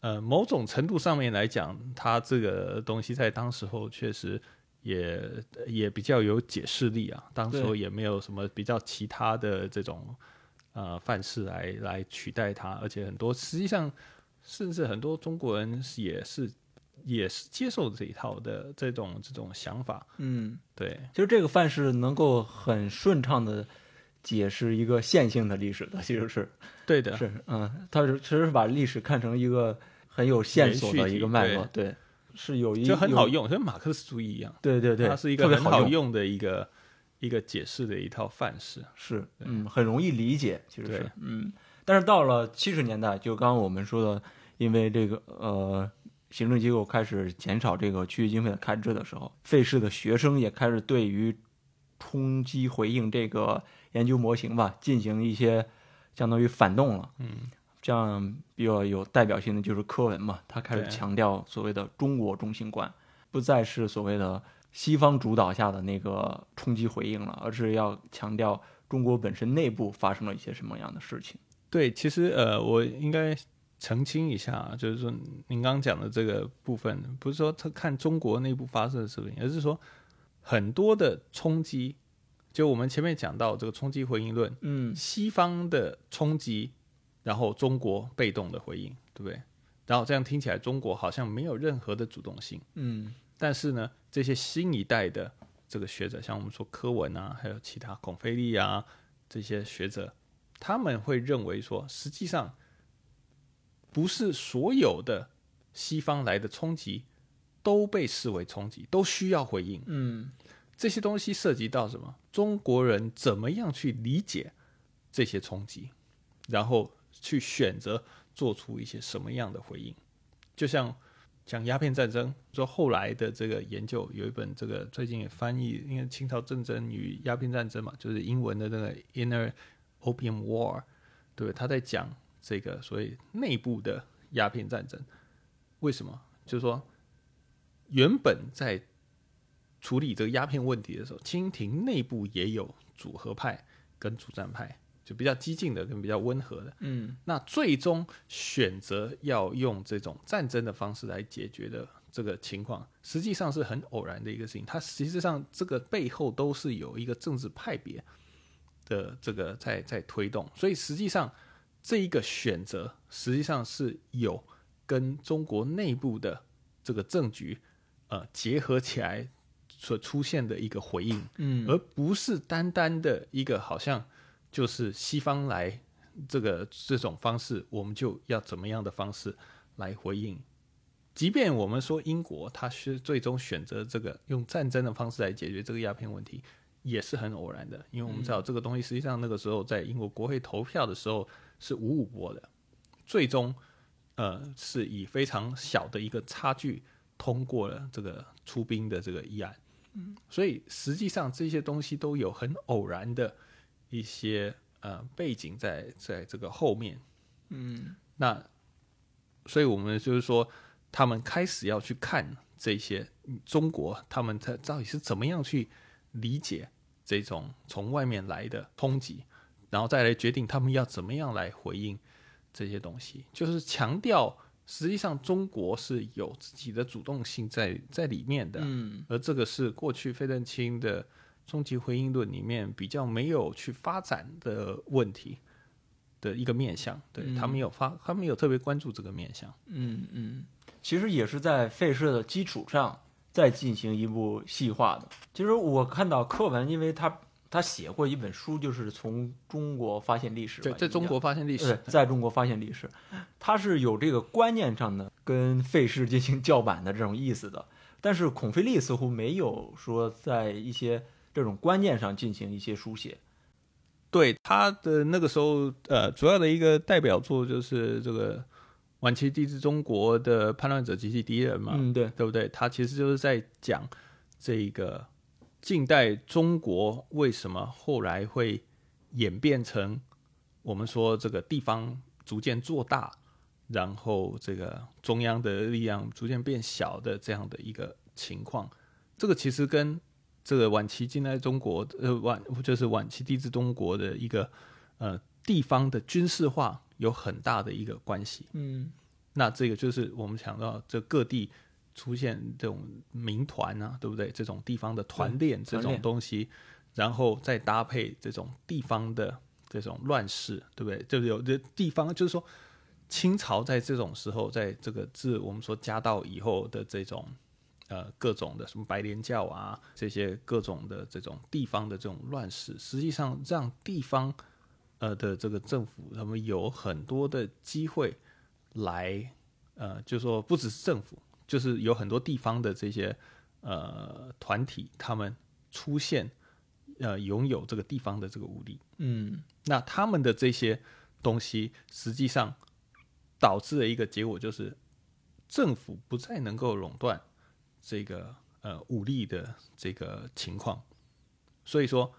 呃，某种程度上面来讲，它这个东西在当时候确实也也比较有解释力啊。当时候也没有什么比较其他的这种呃范式来来取代它，而且很多实际上甚至很多中国人也是也是接受这一套的这种这种想法。嗯，对。其实这个范式能够很顺畅的解释一个线性的历史的，其实是。对的，是嗯，他是其实是把历史看成一个很有线索的一个脉络，对，是有一就很好，用，跟马克思主义一样，对对对，它是一个很特别好好用。的一个一个解释的一套范式。是，嗯，很容易理解，其实是，嗯，但是到了七十年代，就刚刚我们说的，因为这个呃，行政机构开始减少这个区域经费的开支的时候，费氏的学生也开始对于冲击回应这个研究模型吧，进行一些相当于反动了，嗯，像比较有代表性的就是柯文嘛，他开始强调所谓的中国中心观，不再是所谓的西方主导下的那个冲击回应了，而是要强调中国本身内部发生了一些什么样的事情。对，其实呃，我应该澄清一下啊，就是说您刚刚讲的这个部分，不是说他看中国内部发生的事情，而是说很多的冲击，就我们前面讲到这个冲击回应论，嗯西方的冲击，然后中国被动的回应，对不对？然后这样听起来，中国好像没有任何的主动性。嗯但是呢，这些新一代的这个学者，像我们说柯文啊，还有其他孔飞利啊这些学者，他们会认为说，实际上不是所有的西方来的冲击都被视为冲击，都需要回应。嗯这些东西涉及到什么？中国人怎么样去理解这些冲击，然后去选择做出一些什么样的回应？就像讲鸦片战争，说后来的这个研究有一本这个最近也翻译，因为清朝战争与鸦片战争嘛，就是英文的那个 Inner Opium War，对？他在讲这个所谓内部的鸦片战争，为什么？就是说原本在处理这个鸦片问题的时候，清廷内部也有主和派跟主战派，就比较激进的跟比较温和的。嗯那最终选择要用这种战争的方式来解决的这个情况，实际上是很偶然的一个事情。它实际上这个背后都是有一个政治派别的这个在在推动，所以实际上这一个选择实际上是有跟中国内部的这个政局呃结合起来所出现的一个回应。嗯而不是单单的一个好像就是西方来这个这种方式，我们就要怎么样的方式来回应。即便我们说英国，它是最终选择这个用战争的方式来解决这个鸦片问题，也是很偶然的，因为我们知道这个东西实际上那个时候在英国国会投票的时候是五五波的，最终呃是以非常小的一个差距通过了这个出兵的这个议案。所以实际上这些东西都有很偶然的一些呃背景在在这个后面。嗯那所以我们就是说，他们开始要去看这些嗯中国，他们他到底是怎么样去理解这种从外面来的冲击，然后再来决定他们要怎么样来回应这些东西，就是强调实际上中国是有自己的主动性在在里面的。嗯而这个是过去费正清的终极回应论里面比较没有去发展的问题的一个面向，对、嗯他没有发，他没有特别关注这个面向。嗯嗯，其实也是在费社的基础上再进行一步细化的。其实我看到课文，因为他他写过一本书，就是从中国发现历史，对，在中国发现历对史，，在中国发现历史，他是有这个观念上的跟费氏进行叫板的这种意思的。但是孔飞利似乎没有说在一些这种观念上进行一些书写。对他的那个时候，呃，主要的一个代表作就是这个晚期帝制中国的叛乱者及其敌人嘛，嗯，对，对不对？他其实就是在讲这个近代中国为什么后来会演变成我们说这个地方逐渐做大，然后这个中央的力量逐渐变小的这样的一个情况。这个其实跟这个晚期近代中国呃晚就是晚期帝制中国的一个呃地方的军事化有很大的一个关系。嗯那这个就是我们想到这各地出现这种民团啊，对不对？这种地方的团练这种东西，然后再搭配这种地方的这种乱世，对不对？就是有的地方，就是说清朝在这种时候，在这个自我们说家道以后的这种呃各种的什么白莲教啊，这些各种的这种地方的这种乱世，实际上让地方呃的这个政府他们有很多的机会。来，呃，就说不只是政府，就是有很多地方的这些呃团体，他们出现，呃，拥有这个地方的这个武力。嗯那他们的这些东西，实际上导致的一个结果就是，政府不再能够垄断这个呃武力的这个情况。所以说，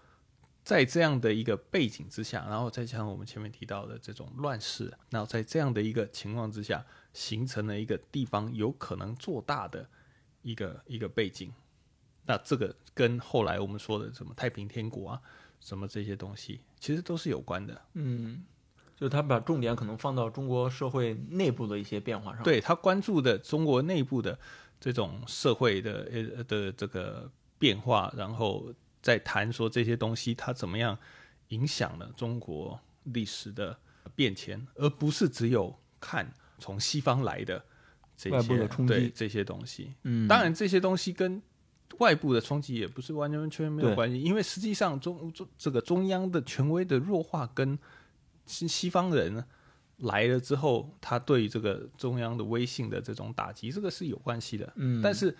在这样的一个背景之下，然后再加上我们前面提到的这种乱世，然后在这样的一个情况之下，形成了一个地方有可能做大的一个一个背景。那这个跟后来我们说的什么太平天国啊，什么这些东西，其实都是有关的。嗯，就是他把重点可能放到中国社会内部的一些变化上。，对他关注的中国内部的这种社会的呃的这个变化，然后再谈说这些东西它怎么样影响了中国历史的变迁，而不是只有看从西方来的这些的冲击对这些东西。嗯，当然，这些东西跟外部的冲击也不是完全完全没有关系，因为实际上中中这个中央的权威的弱化跟西西方人来了之后，他对于这个中央的威信的这种打击，这个是有关系的。嗯，但是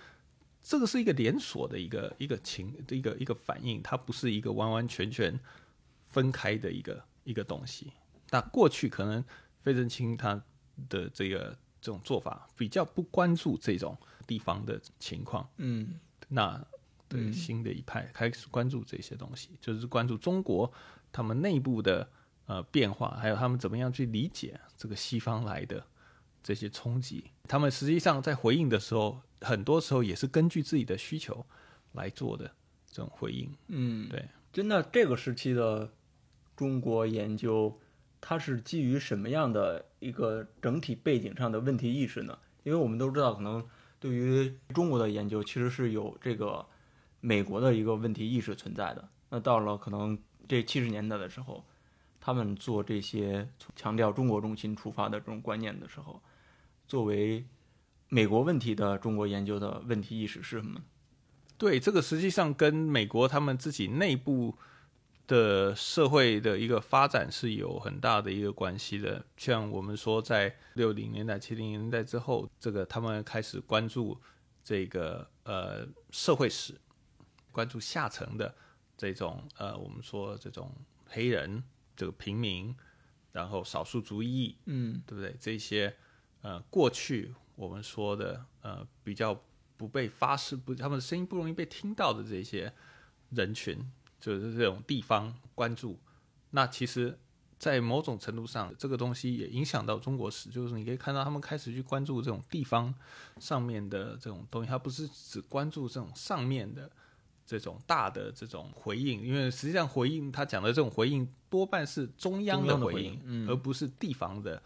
这个是一个连锁的一个一个情一个一个反应，它不是一个完完全全分开的一个一个东西。那过去可能费正清他的这个这种做法比较不关注这种地方的情况，嗯那对嗯新的一派开始关注这些东西，就是关注中国他们内部的呃变化，还有他们怎么样去理解这个西方来的这些冲击。他们实际上在回应的时候，很多时候也是根据自己的需求来做的这种回应。嗯，对，真的这个时期的中国研究，它是基于什么样的一个整体背景上的问题意识呢？因为我们都知道，可能对于中国的研究，其实是有这个美国的一个问题意识存在的。那到了可能这七十年代的时候，他们做这些强调中国中心出发的这种观念的时候，作为美国问题的中国研究的问题意识是什么呢？对，这个实际上跟美国他们自己内部的社会的一个发展是有很大的一个关系的。像我们说，在六零年代、七零年代之后，这个他们开始关注这个呃社会史，关注下层的这种呃我们说这种黑人、这个平民，然后少数族裔，嗯对不对？这些呃，过去我们说的呃比较不被发誓不，他们的声音不容易被听到的这些人群，就是这种地方关注。那其实，在某种程度上，这个东西也影响到中国史，就是你可以看到他们开始去关注这种地方上面的这种东西，他不是只关注这种上面的。这种大的这种回应，因为实际上回应他讲的这种回应多半是中央中央的回应，回应嗯而不是地方的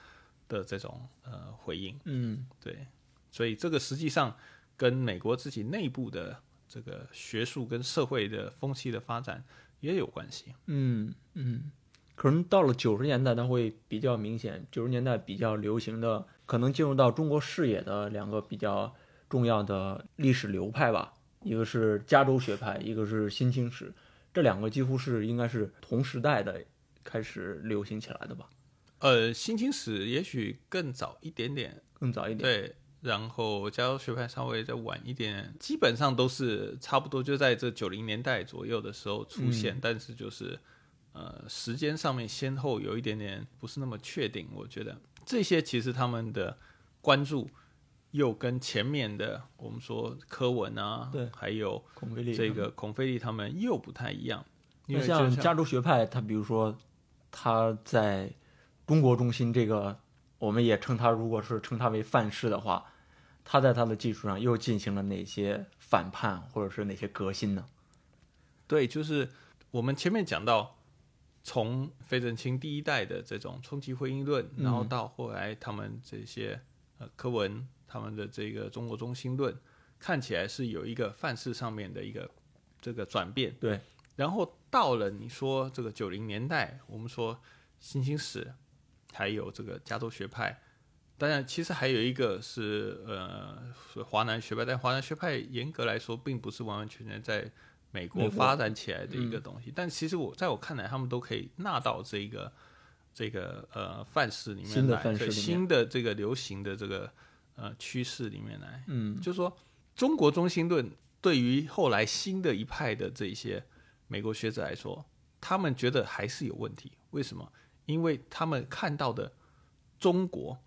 的这种呃回应。嗯对，所以这个实际上跟美国自己内部的这个学术跟社会的风气的发展也有关系。嗯嗯，可能到了九十年代，它会比较明显。九十年代比较流行的，可能进入到中国视野的两个比较重要的历史流派吧，一个是加州学派，一个是新清史。这两个几乎是应该是同时代的开始流行起来的吧，呃，新清史也许更早一点点，更早一点。对，然后加州学派稍微再晚一点，基本上都是差不多就在这九零年代左右的时候出现，但是就是呃时间上面先后有一点点不是那么确定，我觉得。这些其实他们的关注又跟前面的我们说柯文啊，对。还有孔飞利这个孔飞利他们又不太一样，因为像加州学派，他比如说他在中国中心这个，我们也称它如果是称它为范式的话，它在它的技术上又进行了哪些反叛或者是哪些革新呢？对，就是我们前面讲到，从费正清第一代的这种冲击婚姻论，然后到后来他们这些呃科文他们的这个中国中心论，看起来是有一个范式上面的一个这个转变。对，然后到了你说这个九零年代，我们说新兴史，还有这个加州学派。当然，其实还有一个是呃是华南学派，但华南学派严格来说，并不是完完全全在美国发展起来的一个东西。但其实我在我看来，他们都可以纳到这个这个呃范式里面新的来，新的这个流行的这个呃趋势里面来。嗯，就是说中国中心论对于后来新的一派的这些美国学者来说，他们觉得还是有问题。为什么？因为他们看到的中国，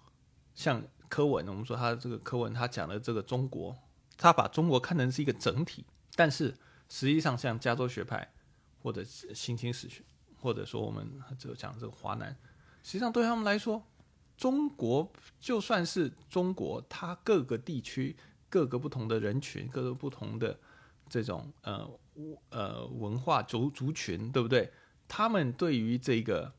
像柯文，我们说他这个柯文，他讲的这个中国，他把中国看成是一个整体，但是实际上像加州学派或者新兴史学，或者说我们就讲这个华南，实际上对他们来说，中国就算是中国，它各个地区、各个不同的人群、各个不同的这种呃呃文化族族群，对不对？他们对于这个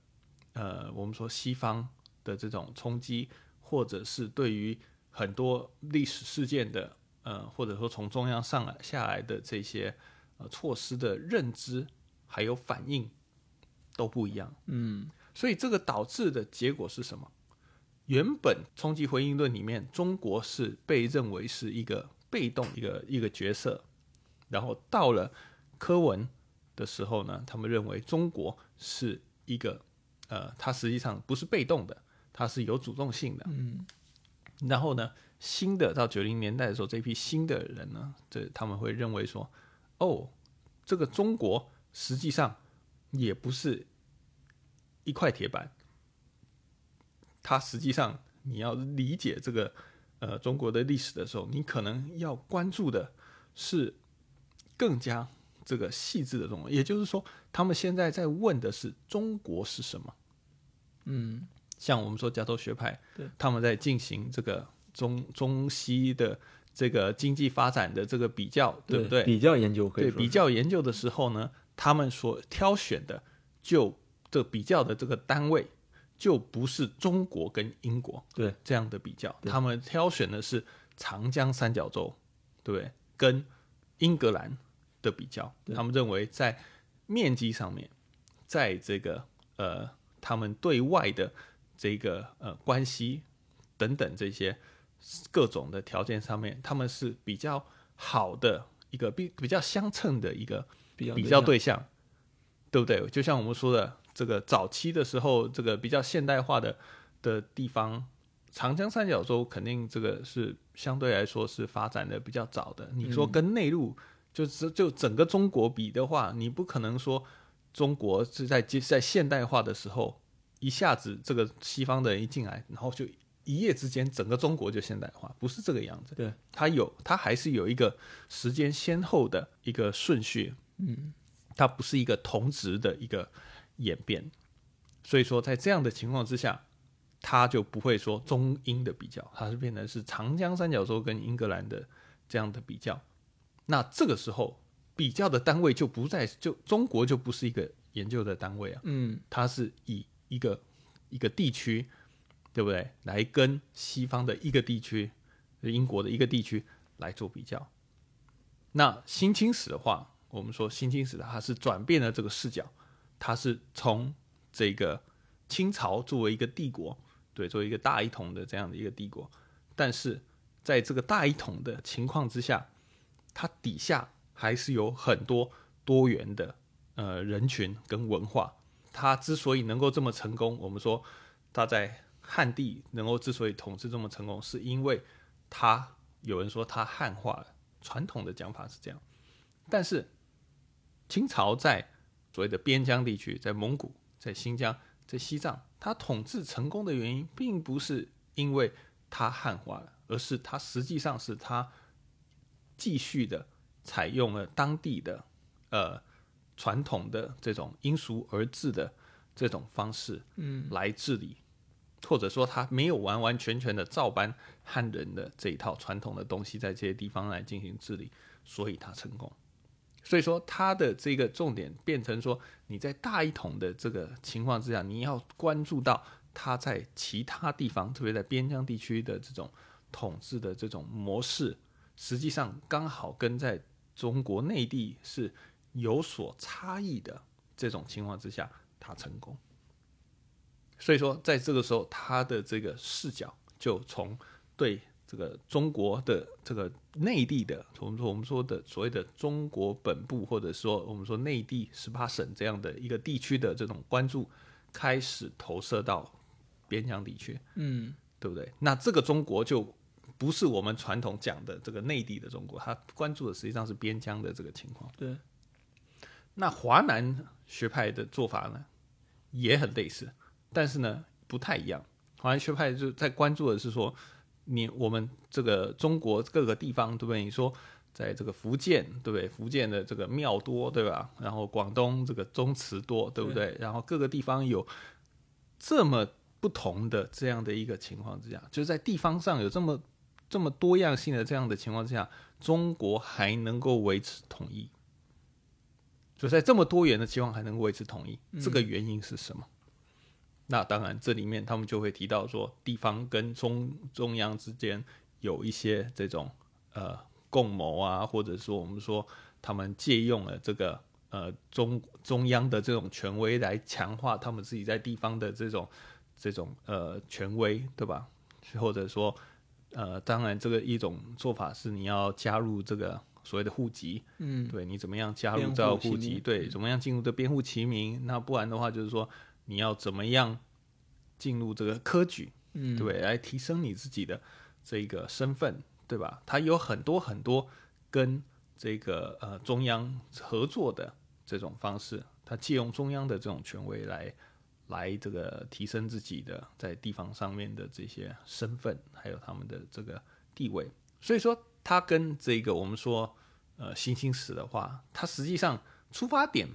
呃我们说西方的这种冲击，或者是对于很多历史事件的呃，或者说从中央上来下来的这些呃措施的认知还有反应都不一样。嗯，所以这个导致的结果是什么？原本冲击回应论里面，中国是被认为是一个被动一个一个角色，然后到了柯文的时候呢，他们认为中国是一个呃，它实际上不是被动的，它是有主动性的。嗯，然后呢，新的到九零年代的时候，这批新的人呢，这他们会认为说，哦，这个中国实际上也不是一块铁板，它实际上你要理解这个呃中国的历史的时候，你可能要关注的是更加这个细致的东西。也就是说，他们现在在问的是中国是什么？嗯，像我们说加州学派对，他们在进行这个中中西的这个经济发展的这个比较，对不对？比较研究可以对说比较研究的时候呢，他们所挑选的就这比较的这个单位，就不是中国跟英国对这样的比较，他们挑选的是长江三角洲，对不对？跟英格兰的比较，他们认为在面积上面，在这个呃他们对外的这个呃关系等等这些各种的条件上面，他们是比较好的一个比比较相称的一个比较比较对象，对不对？就像我们说的，这个早期的时候，这个比较现代化的的地方，长江三角洲肯定这个是相对来说是发展的比较早的。你说跟内陆就是就整个中国比的话，你不可能说中国是在接在现代化的时候，一下子这个西方的人一进来，然后就一夜之间整个中国就现代化，不是这个样子。对，它有它还是有一个时间先后的一个顺序。嗯，它不是一个同值的一个演变，所以说在这样的情况之下，它就不会说中英的比较，它是变成是长江三角洲跟英格兰的这样的比较。那这个时候比较的单位就不再就中国就不是一个研究的单位啊，嗯它是以一个一个地区，对不对？来跟西方的一个地区，英国的一个地区来做比较。那新清史的话，我们说新清史它是转变了这个视角，它是从这个清朝作为一个帝国，对，作为一个大一统的这样的一个帝国，但是在这个大一统的情况之下，它底下还是有很多多元的呃人群跟文化。它之所以能够这么成功，我们说它在汉地能够之所以统治这么成功，是因为它有人说它汉化了，传统的讲法是这样。但是清朝在所谓的边疆地区，在蒙古、在新疆、在西藏，他统治成功的原因，并不是因为他汉化了，而是他实际上是他继续的采用了当地的呃传统的这种因俗而治的这种方式，嗯，来治理，或者说他没有完完全全的照搬汉人的这一套传统的东西，在这些地方来进行治理，所以他成功。所以说，他的这个重点变成说，你在大一统的这个情况之下，你要关注到他在其他地方，特别在边疆地区的这种统治的这种模式，实际上刚好跟在中国内地是有所差异的这种情况之下，他成功。所以说，在这个时候，他的这个视角就从对这个中国的这个内地的，我们说我们说的所谓的中国本部，或者说我们说内地十八省这样的一个地区的这种关注，开始投射到边疆地区，嗯，对不对？那这个中国就不是我们传统讲的这个内地的中国，他关注的实际上是边疆的这个情况。对，那华南学派的做法呢，也很类似，但是呢不太一样。华南学派就在关注的是说，你我们这个中国各个地方，对不对？你说在这个福建，对不对？福建的这个庙多，对吧？然后广东这个宗祠多，对不对？然后各个地方有这么不同的这样的一个情况之下，就是在地方上有这么这么多样性的这样的情况之下，中国还能够维持统一。就在这么多元的情况还能维持统一，这个原因是什么？那当然，这里面他们就会提到说，地方跟中中央之间有一些这种呃共谋啊，或者说我们说他们借用了这个呃中中央的这种权威来强化他们自己在地方的这种这种呃权威，对吧？或者说呃，当然这个一种做法是你要加入这个所谓的户籍，嗯，对你怎么样加入到户籍？对，怎么样进入这编户齐民？那不然的话，就是说你要怎么样进入这个科举？嗯，对，来提升你自己的这个身份，对吧？它有很多很多跟这个呃中央合作的这种方式，它借用中央的这种权威来来这个提升自己的在地方上面的这些身份，还有他们的这个地位。所以说，他跟这个我们说呃新兴史的话，它实际上出发点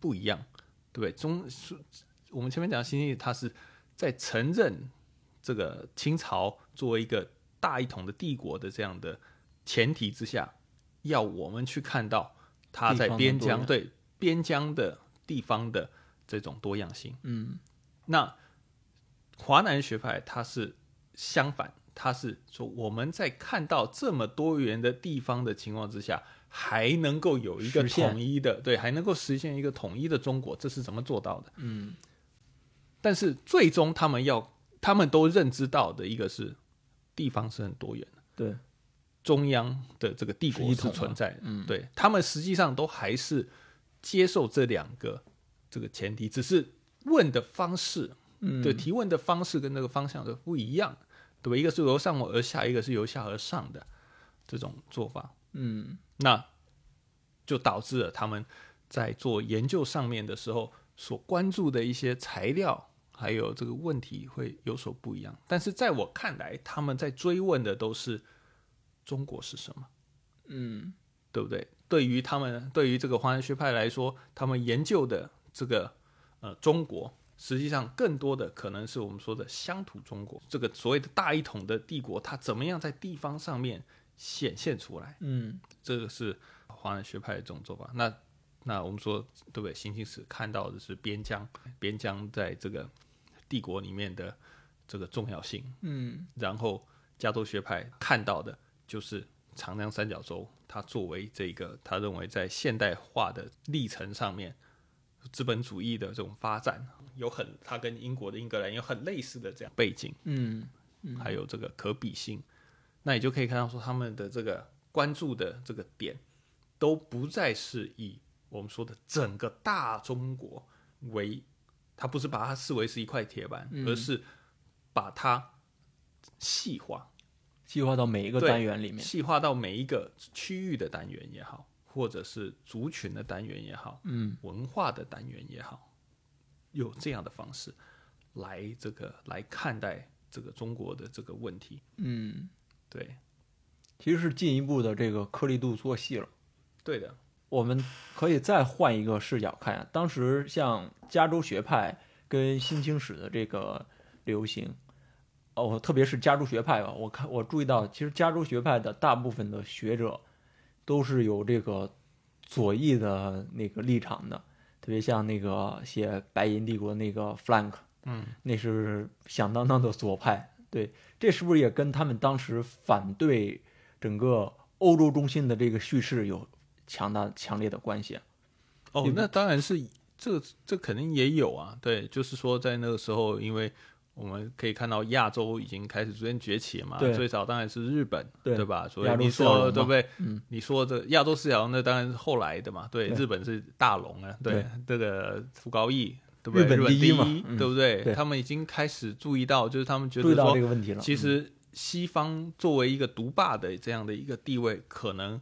不一样，对不对？中我们前面讲的新兴史，它是在承认这个清朝作为一个大一统的帝国的这样的前提之下，要我们去看到它在边疆对边疆的地方的这种多样性。嗯，那华南学派它是相反，它是说我们在看到这么多元的地方的情况之下，还能够有一个统一的，对，还能够实现一个统一的中国，这是怎么做到的？嗯，但是最终他们要，他们都认知到的一个是地方是很多元的，对，中央的这个帝国是存在的，嗯。对他们实际上都还是接受这两个这个前提，只是问的方式，嗯，对提问的方式跟那个方向是不一样，对吧？一个是由上而下，一个是由下而上的这种做法，嗯，那就导致了他们在做研究上面的时候所关注的一些材料，还有这个问题会有所不一样。但是在我看来，他们在追问的都是中国是什么，嗯，对不对？对于他们，对于这个华人学派来说，他们研究的这个呃中国，实际上更多的可能是我们说的乡土中国，这个所谓的大一统的帝国，它怎么样在地方上面显现出来？嗯，这个是华人学派的这种做法。那那我们说，对不对？行星史看到的是边疆，边疆在这个帝国里面的这个重要性。嗯，然后加州学派看到的就是长江三角洲，它作为这个他认为在现代化的历程上面，资本主义的这种发展有很，它跟英国的英格兰有很类似的这样背景。嗯，还有这个可比性，那你就可以看到说他们的这个关注的这个点，都不再是以我们说的整个大中国为，它不是把它视为是一块铁板，嗯。而是把它细化，细化到每一个单元里面，细化到每一个区域的单元也好，或者是族群的单元也好，嗯，文化的单元也好，有这样的方式来这个来看待这个中国的这个问题。嗯，对，其实是进一步的这个颗粒度做细了。对的，我们可以再换一个视角看啊，当时像加州学派跟新清史的这个流行，哦，特别是加州学派吧，我看我注意到，其实加州学派的大部分的学者都是有这个左翼的那个立场的，特别像那个写《白银帝国》那个 Frank，嗯，那是响当当的左派。对，这是不是也跟他们当时反对整个欧洲中心的这个叙事有强大强烈的关系啊？哦，那当然是这这肯定也有啊。对，就是说在那个时候，因为我们可以看到亚洲已经开始逐渐崛起嘛，对最早当然是日本，对吧？所以你说对不对？嗯，你说这亚洲四小龙，那当然是后来的嘛。对，对日本是大龙啊，对对，这个福高义，对不对？日本第第一嘛嗯对不对？对他们已经开始注意到，就是他们觉得说这个问题了。其实西方作为一个独霸的这样的一个地位，可能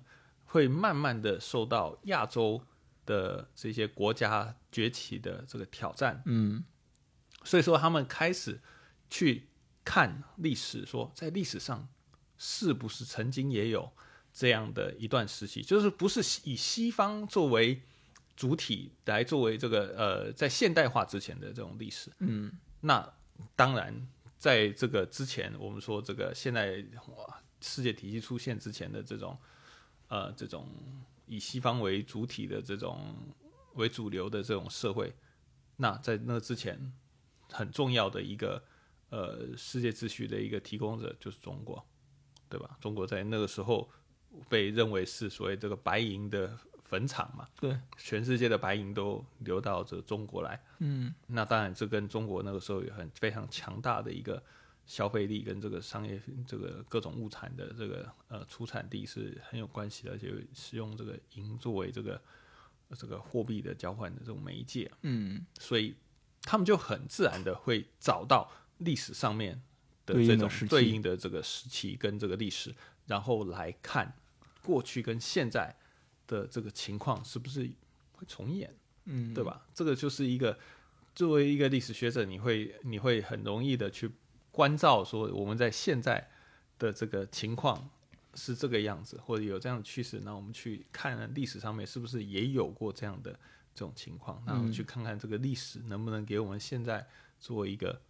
会慢慢的受到亚洲的这些国家崛起的这个挑战，嗯，所以说他们开始去看历史，说在历史上是不是曾经也有这样的一段时期，就是不是以西方作为主体来作为这个呃在现代化之前的这种历史，嗯，那当然，在这个之前，我们说这个现代哇世界体系出现之前的这种呃这种以西方为主体的这种为主流的这种社会，那在那之前很重要的一个呃世界秩序的一个提供者就是中国，对吧？中国在那个时候被认为是所谓这个白银的坟场嘛，对，全世界的白银都流到这中国来。嗯，那当然，这跟中国那个时候有很非常强大的一个消费力跟这个商业这个各种物产的这个呃出产地是很有关系的，而且使用这个银作为这个这个货币的交换的这种媒介，嗯，所以他们就很自然的会找到历史上面的这种对应的这个时期跟这个历史，然后来看过去跟现在的这个情况是不是会重演。嗯，对吧？这个就是一个作为一个历史学者，你会你会很容易的去关照说我们在现在的这个情况是这个样子，或者有这样的趋势，那我们去看历史上面是不是也有过这样的这种情况，那我们去看看这个历史能不能给我们现在做一个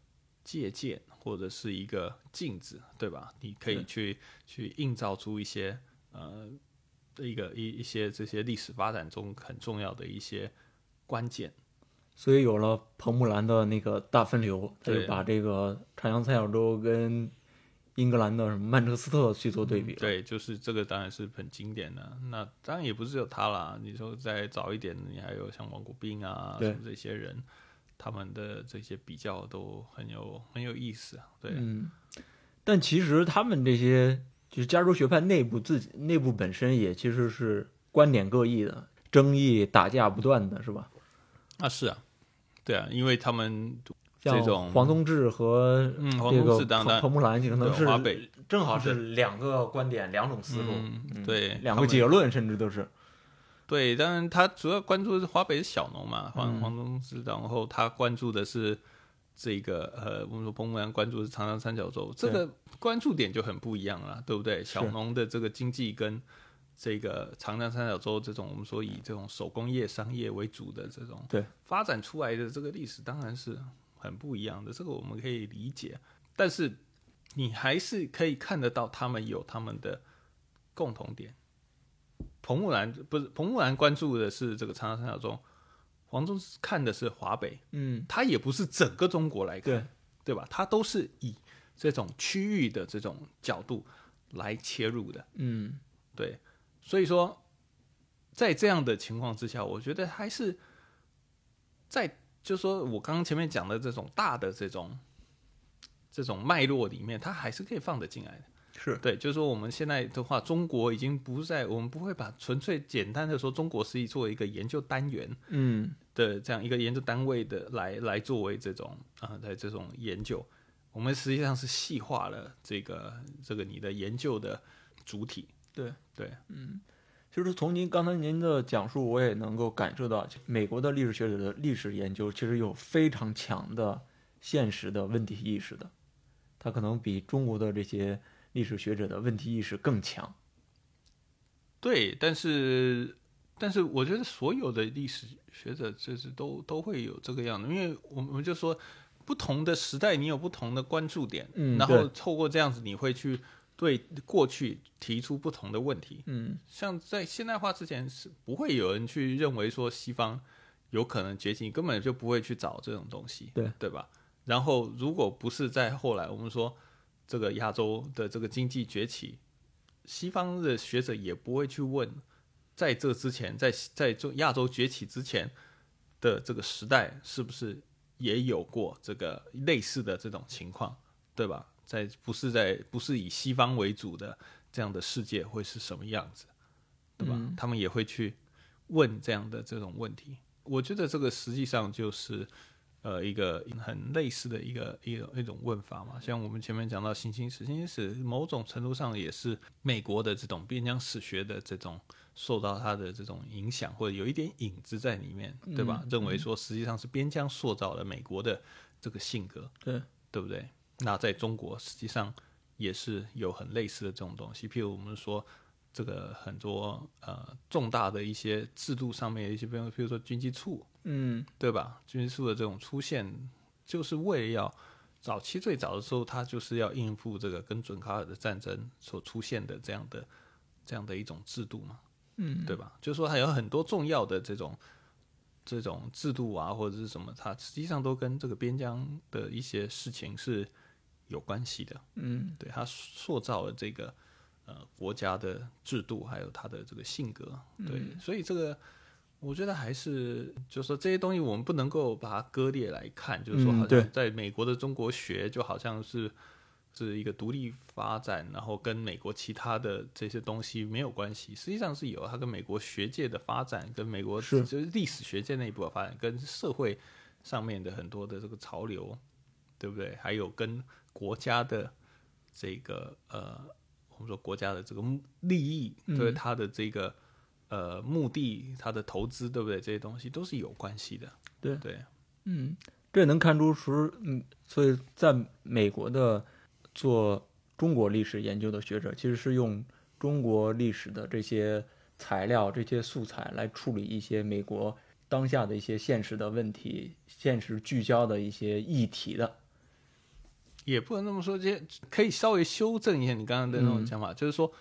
借鉴或者是一个镜子，对吧？你可以去去映照出一些呃一个一一些这些历史发展中很重要的一些关键。所以有了彭木兰的那个大分流，他就对把这个长江三角洲跟英格兰的什么曼彻斯特去做对比了。对，就是这个当然是很经典的。那当然也不是只有他啦，你说再早一点，你还有像王国斌啊，对什么这些人，他们的这些比较都很有很有意思啊。对，嗯，但其实他们这些就是加州学派内部自己内部本身也其实是观点各异的，争议打架不断的是吧？啊是啊，对啊，因为他们像这种黄宗志和这个宗智当然彭彭木兰可能对是华北正好是两个观点两种思路，嗯对两个结论甚至都是对，当然他主要关注的是华北的小农嘛，黄嗯黄宗志，然后他关注的是这个呃，我们说彭木兰关注的是长江三角洲，这个关注点就很不一样了，对不对？小农的这个经济跟这个长江三角洲这种我们说以这种手工业商业为主的这种对发展出来的这个历史，当然是很不一样的，这个我们可以理解，但是你还是可以看得到他们有他们的共同点。彭木兰不是彭木兰关注的是这个长江三角洲，黄宗是看的是华北，嗯他也不是整个中国来看，对对吧？他都是以这种区域的这种角度来切入的，嗯对，所以说在这样的情况之下，我觉得还是在就说我刚刚前面讲的这种大的这种这种脉络里面，它还是可以放得进来的。是。对，就是说我们现在的话，中国已经不在，我们不会把纯粹简单的说中国是以作为一个研究单元嗯。的这样一个研究单位的来来作为这种啊，在这种研究，我们实际上是细化了这个这个你的研究的主体。对。对，其实从您刚才您的讲述，我也能够感受到，美国的历史学者的历史研究其实有非常强的现实的问题意识的，他可能比中国的这些历史学者的问题意识更强。对，但是但是我觉得所有的历史学者就是都都会有这个样子，因为我们我们就说不同的时代你有不同的关注点，嗯然后透过这样子你会去对过去提出不同的问题，嗯像在现代化之前是不会有人去认为说西方有可能崛起，你根本就不会去找这种东西，对对吧？然后如果不是在后来我们说这个亚洲的这个经济崛起，西方的学者也不会去问，在这之前，在在中亚洲崛起之前的这个时代是不是也有过这个类似的这种情况，对吧？在不是在不是以西方为主的这样的世界会是什么样子，对吧？他们也会去问这样的这种问题。我觉得这个实际上就是呃一个很类似的一个一个一种问法嘛。像我们前面讲到行星史，行星史某种程度上也是美国的这种边疆史学的这种受到它的这种影响，或者有一点影子在里面，对吧？认为说实际上是边疆塑造了美国的这个性格，对，对不对？那在中国实际上也是有很类似的这种东西，譬如我们说这个很多呃重大的一些制度上面的一些，比如譬如说军机处，嗯对吧？军机处的这种出现，就是为了要早期最早的时候，它就是要应付这个跟准卡尔的战争所出现的这样的这样的一种制度嘛，嗯，对吧？就是说还有很多重要的这种这种制度啊，或者是什么，它实际上都跟这个边疆的一些事情是有关系的。嗯对，他塑造了这个呃国家的制度，还有他的这个性格。对，所以这个我觉得还是就是说这些东西我们不能够把它割裂来看，就是说好像在美国的中国学就好像是。是一个独立发展，然后跟美国其他的这些东西没有关系。实际上是有它跟美国学界的发展，跟美国是就是历史学界那一部分发展，跟社会上面的很多的这个潮流，对不对？还有跟国家的这个呃，我们说国家的这个目利益，对它的这个呃目的，它的投资，对不对？这些东西都是有关系的。对对，嗯，这能看出是嗯，所以在美国的做中国历史研究的学者，其实是用中国历史的这些材料、这些素材来处理一些美国当下的一些现实的问题、现实聚焦的一些议题的。也不能这么说，这可以稍微修正一下你刚刚的那种讲法，就是说，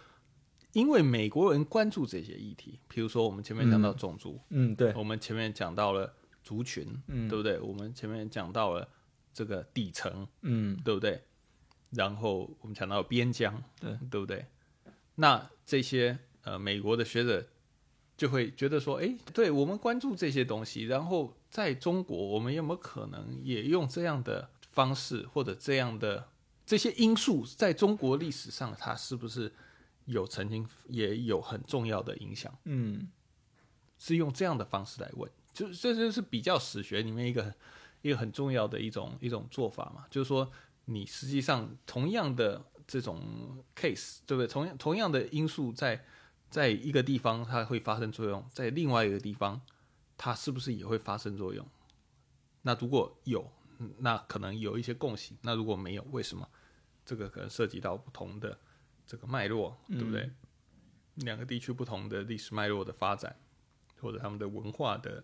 因为美国人关注这些议题，比如说我们前面讲到种族，嗯，对，我们前面讲到了族群，嗯对不对？我们前面讲到了这个底层，嗯对不对？然后我们讲到边疆，对对不对？那这些呃美国的学者就会觉得说，哎，对我们关注这些东西，然后在中国，我们有没有可能也用这样的方式或者这样的这些因素，在中国历史上，它是不是有曾经也有很重要的影响？嗯是用这样的方式来问，就这就是比较史学里面一个一个很重要的一种一种做法嘛，就是说你实际上同样的这种 case，对不对？同样同样的因素在在一个地方它会发生作用，在另外一个地方它是不是也会发生作用？那如果有，嗯那可能有一些共性；那如果没有，为什么？这个可能涉及到不同的这个脉络，对不对？两个地区不同的历史脉络的发展。或者他们的文化的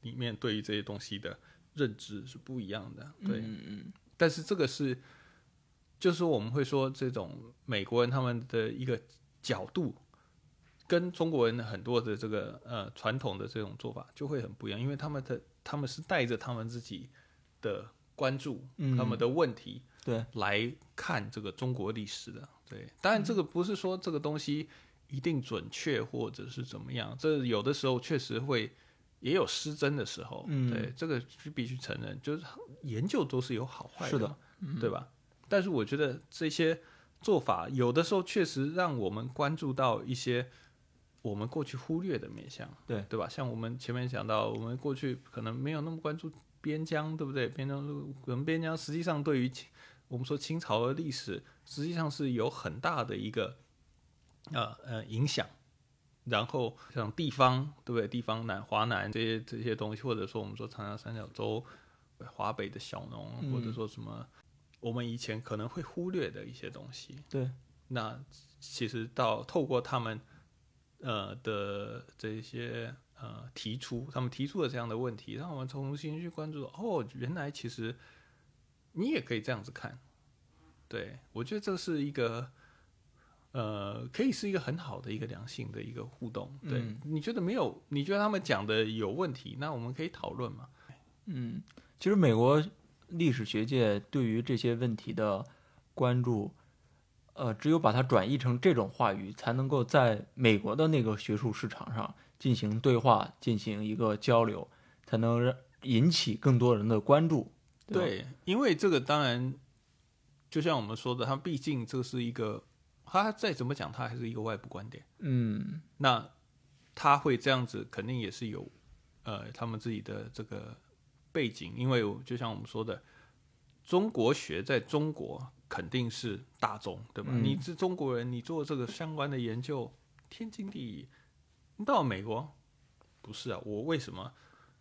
里面对于这些东西的认知是不一样的，对。嗯嗯但是这个是，就是我们会说这种美国人他们的一个角度，跟中国人的很多的这个呃传统的这种做法就会很不一样，因为他们的他们是带着他们自己的关注、嗯他们的问题对，来看这个中国历史的。对，当然这个不是说这个东西一定准确或者是怎么样，这有的时候确实会也有失真的时候。嗯对，这个是必须承认，就是研究都是有好坏是的嘛，对吧？但是我觉得这些做法有的时候确实让我们关注到一些我们过去忽略的面向，对对吧？像我们前面讲到，我们过去可能没有那么关注边疆，对不对？边疆我们边疆实际上对于清我们说清朝的历史，实际上是有很大的一个呃呃影响。然后像地方，对不对？地方南、华南这些这些东西，或者说我们说长江三角洲，华北的小农，嗯或者说什么我们以前可能会忽略的一些东西。对，那其实到透过他们呃的这些呃提出，他们提出了这样的问题，让我们重新去关注。哦，原来其实你也可以这样子看。对我觉得这是一个呃，可以是一个很好的一个良性的一个互动。对，嗯你觉得没有？你觉得他们讲的有问题？那我们可以讨论嘛？嗯，其实美国历史学界对于这些问题的关注，呃，只有把它转译成这种话语，才能够在美国的那个学术市场上进行对话，进行一个交流，才能让引起更多人的关注。对对，因为这个当然，就像我们说的，它毕竟这是一个，它再怎么讲，它还是一个外部观点。嗯那他会这样子，肯定也是有呃他们自己的这个背景，因为就像我们说的，中国学在中国肯定是大众，对吧？嗯你是中国人，你做这个相关的研究天经地义。你到美国不是啊？我为什么？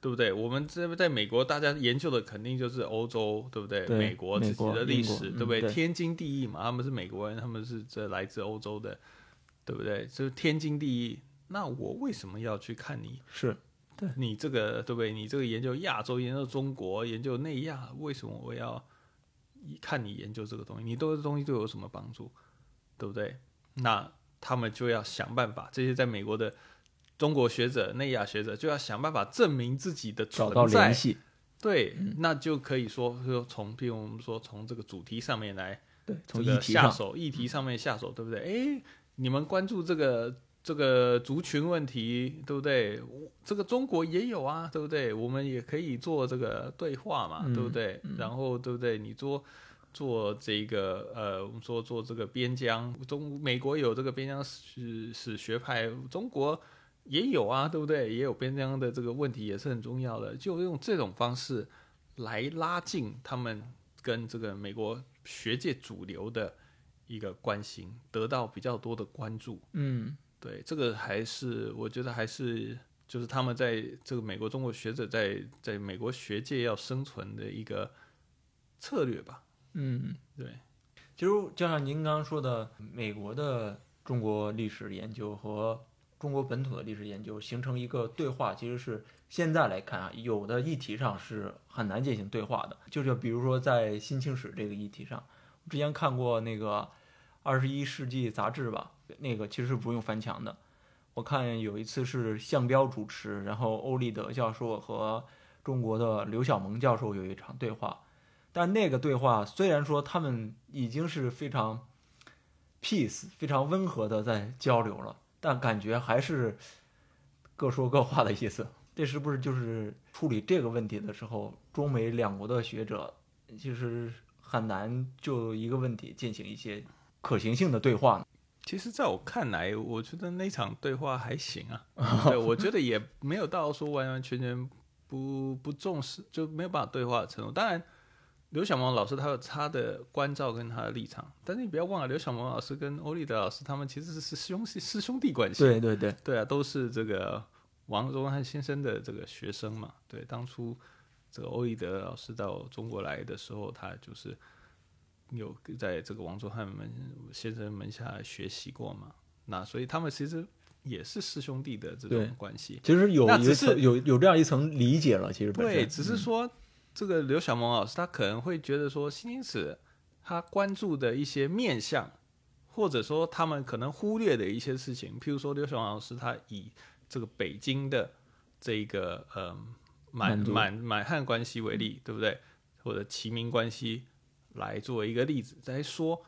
对不对？我们这边在美国，大家研究的肯定就是欧洲，对不对？对美国自己的历史，对不对？嗯对天经地义嘛，他们是美国人，他们是这来自欧洲的，对不对？这天经地义。那我为什么要去看你？是对你这个对不对？你这个研究亚洲、研究中国、研究内亚，为什么我要看你研究这个东西？你对这东西对我有什么帮助？对不对？那他们就要想办法，这些在美国的中国学者、内亚学者就要想办法证明自己的找到存在联。系，对，那就可以说说从，比如我们说从这个主题上面来对，从议题，下手，议题上面下手，对不对？诶，你们关注这个这个族群问题，对不对？这个中国也有啊，对不对？我们也可以做这个对话嘛，嗯对不对？然后对不对？你做做这个呃，我们说做这个边疆，中美国有这个边疆史史学派，中国。也有啊，对不对？也有边疆的这个问题，也是很重要的。就用这种方式来拉近他们跟这个美国学界主流的一个关系，得到比较多的关注。嗯对，这个还是我觉得还是就是他们在这个美国中国学者在在美国学界要生存的一个策略吧。嗯。对，其实就像您刚刚说的，美国的中国历史研究和中国本土的历史研究形成一个对话，其实是现在来看啊，有的议题上是很难进行对话的。就是比如说在新清史这个议题上，我之前看过那个《二十一世纪》杂志吧，那个其实是不用翻墙的。我看有一次是项彪主持，然后欧立德教授和中国的刘晓萌教授有一场对话。但那个对话虽然说他们已经是非常 peace、非常温和的在交流了，但感觉还是各说各话的意思。这是不是就是处理这个问题的时候，中美两国的学者其实很难就一个问题进行一些可行性的对话呢？其实在我看来，我觉得那场对话还行啊。*laughs* 对，我觉得也没有到说完完全全不不重视，就没有办法对话的程度。当然，刘小萌老师他有他的关照跟他的立场，但是你不要忘了，刘小萌老师跟欧立德老师他们其实是师兄师兄弟关系。对对对，对啊，都是这个王宗汉先生的这个学生嘛。对，当初这个欧立德老师到中国来的时候，他就是有在这个王宗汉门先生门下学习过嘛。那所以他们其实也是师兄弟的这种关系。其实有一层有有这样一层理解了，其实对，只是说、这个刘小萌老师他可能会觉得说，新清史他关注的一些面向，或者说他们可能忽略的一些事情，譬如说刘小萌老师他以这个北京的这一个呃满满满满汉关系为例，对不对？或者齐民关系来作为一个例子来说，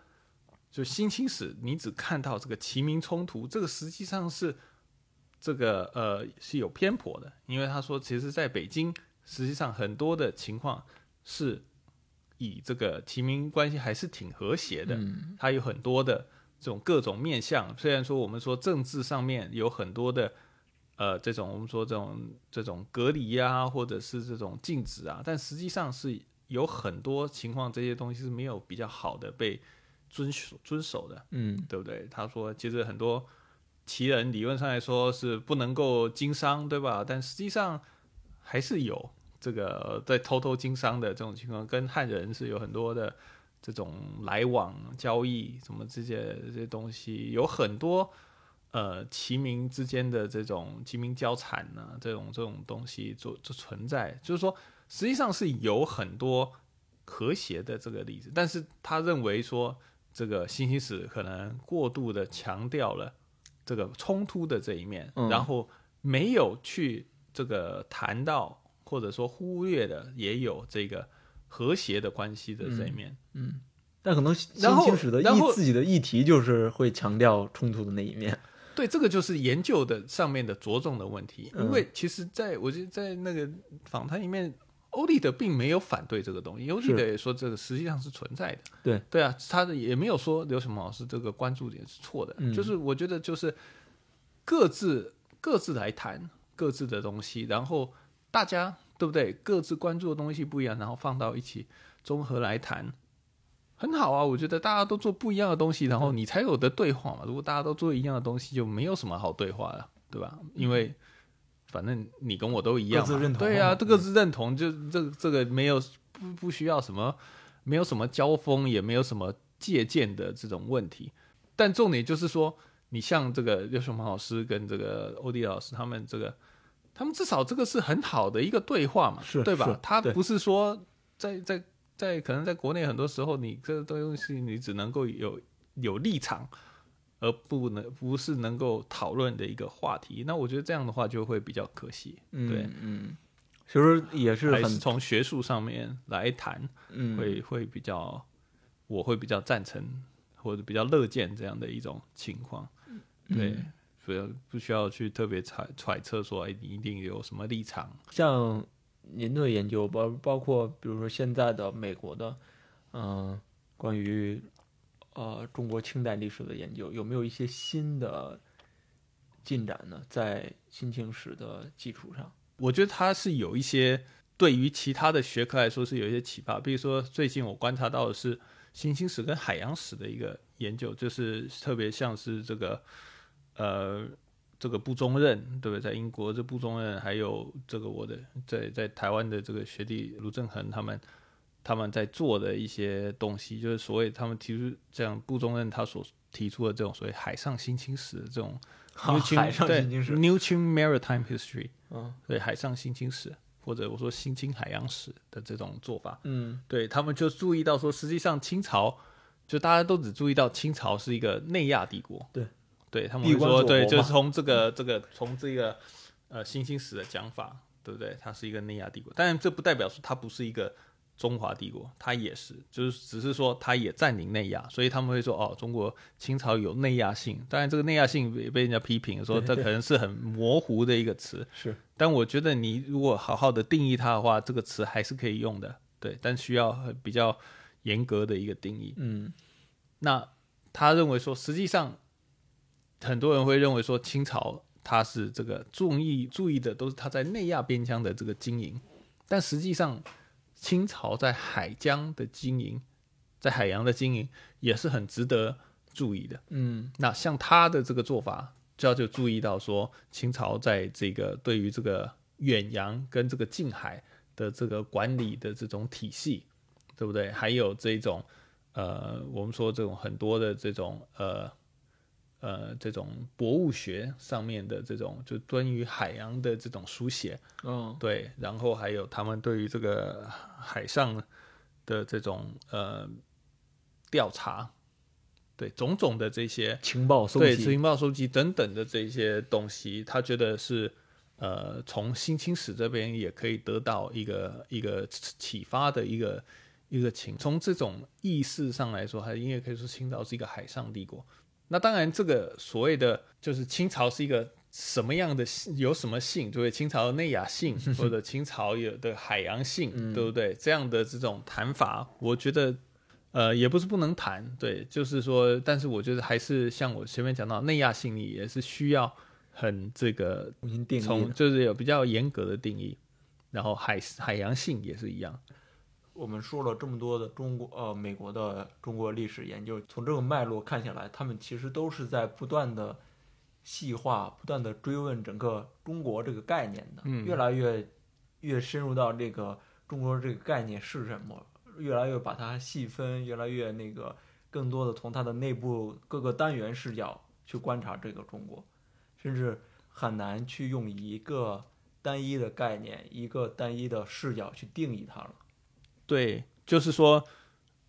就新清史你只看到这个齐民冲突，这个实际上是这个呃是有偏颇的，因为他说其实在北京实际上很多的情况是以这个提名关系还是挺和谐的，嗯它有很多的这种各种面向。虽然说我们说政治上面有很多的呃这种我们说这种这种隔离啊，或者是这种禁止啊，但实际上是有很多情况这些东西是没有比较好的被遵守遵守的。嗯对不对？他说，其实很多奇人理论上来说是不能够经商，对吧？但实际上还是有，这个在偷偷经商的这种情况，跟汉人是有很多的这种来往交易，什么这些这些东西，有很多呃齐民之间的这种齐民交产呢、这种这种东西就就存在，就是说实际上是有很多和谐的这个例子，但是他认为说这个新兴史可能过度的强调了这个冲突的这一面，嗯然后没有去这个谈到或者说忽略的也有这个和谐的关系的这一面。嗯但可能新然后清史的议自己的议题就是会强调冲突的那一面。*laughs* 对，这个就是研究的上面的着重的问题。嗯因为其实在我觉得在那个访谈里面，欧立德并没有反对这个东西，欧立德也说这个实际上是存在的。对对啊，他的也没有说刘什么老师这个关注点是错的，嗯就是我觉得就是各自各自来谈各自的东西，然后大家对不对？各自关注的东西不一样，然后放到一起综合来谈。很好啊，我觉得大家都做不一样的东西，然后你才有的对话嘛。如果大家都做一样的东西，就没有什么好对话了，对吧？因为反正你跟我都一样，各自认同对啊，这个是认同，就这这个没有不不需要什么，没有什么交锋，也没有什么借鉴的这种问题。但重点就是说，你像这个刘雄鹏老师跟这个欧弟老师，他们这个，他们至少这个是很好的一个对话嘛，是对吧他不是说在在在可能在国内很多时候，你这个东西你只能够有有立场，而不能不是能够讨论的一个话题。那我觉得这样的话就会比较可惜。嗯对，嗯，其实也是很还是从学术上面来谈，嗯会会比较，我会比较赞成或者比较乐见这样的一种情况。对，嗯不要不需要去特别揣揣测说，哎，你一定有什么立场。像您的研究包包括比如说现在的美国的，嗯、关于呃中国清代历史的研究，有没有一些新的进展呢？在新清史的基础上，我觉得它是有一些对于其他的学科来说是有一些启发。比如说，最近我观察到的是新兴史跟海洋史的一个研究，就是特别像是这个呃这个不中任，对不对？在英国这不中任，还有这个我的在在台湾的这个学弟卢正恒他们。他们在做的一些东西，就是所谓他们提出这样不中任他所提出的这种所谓海上新清史的这种 New *laughs* Qing- 海上对新清史 New Qing Maritime History，嗯对海上新清史，或者我说新清海洋史的这种做法，嗯对他们就注意到说，实际上清朝就大家都只注意到清朝是一个内亚帝国，对，对他们说，对，就是从这个这个从这个呃新清史的讲法，对不对？它是一个内亚帝国，但这不代表说它不是一个中华帝国，它也是，就是只是说它也占领内亚，所以他们会说哦，中国清朝有内亚性，当然这个内亚性也被人家批评说这可能是很模糊的一个词，*laughs* 是。但我觉得你如果好好的定义它的话，这个词还是可以用的，对，但需要很比较严格的一个定义。嗯。那他认为说，实际上很多人会认为说，清朝它是这个注意注意的都是它在内亚边疆的这个经营，但实际上清朝在海疆的经营，在海洋的经营也是很值得注意的。嗯那像他的这个做法，就要就注意到说，清朝在这个对于这个远洋跟这个近海的这个管理的这种体系，对不对？还有这种呃，我们说这种很多的这种呃呃这种博物学上面的这种，就关于海洋的这种书写，嗯对，然后还有他们对于这个海上的这种呃调查，对种种的这些情报搜对集，情报收集等等的这些东西，他觉得是呃从新清史这边也可以得到一个一个启发的一个一个情。从这种意识上来说，还应该可以说清朝是一个海上帝国。那当然，这个所谓的就是清朝是一个什么样的有什么性，对不对？清朝的内亚性 *laughs* 或者清朝有的海洋性，对不对？这样的这种谈法，我觉得呃也不是不能谈，对，就是说，但是我觉得还是像我前面讲到内亚性，你也是需要很这个重新定义从。就是有比较严格的定义，然后海海洋性也是一样。我们说了这么多的中国呃美国的中国历史研究，从这个脉络看下来，他们其实都是在不断的细化、不断的追问整个中国这个概念的，嗯越来越越深入到这个中国这个概念是什么，越来越把它细分，越来越那个更多的从它的内部各个单元视角去观察这个中国，甚至很难去用一个单一的概念、一个单一的视角去定义它了。对，就是说，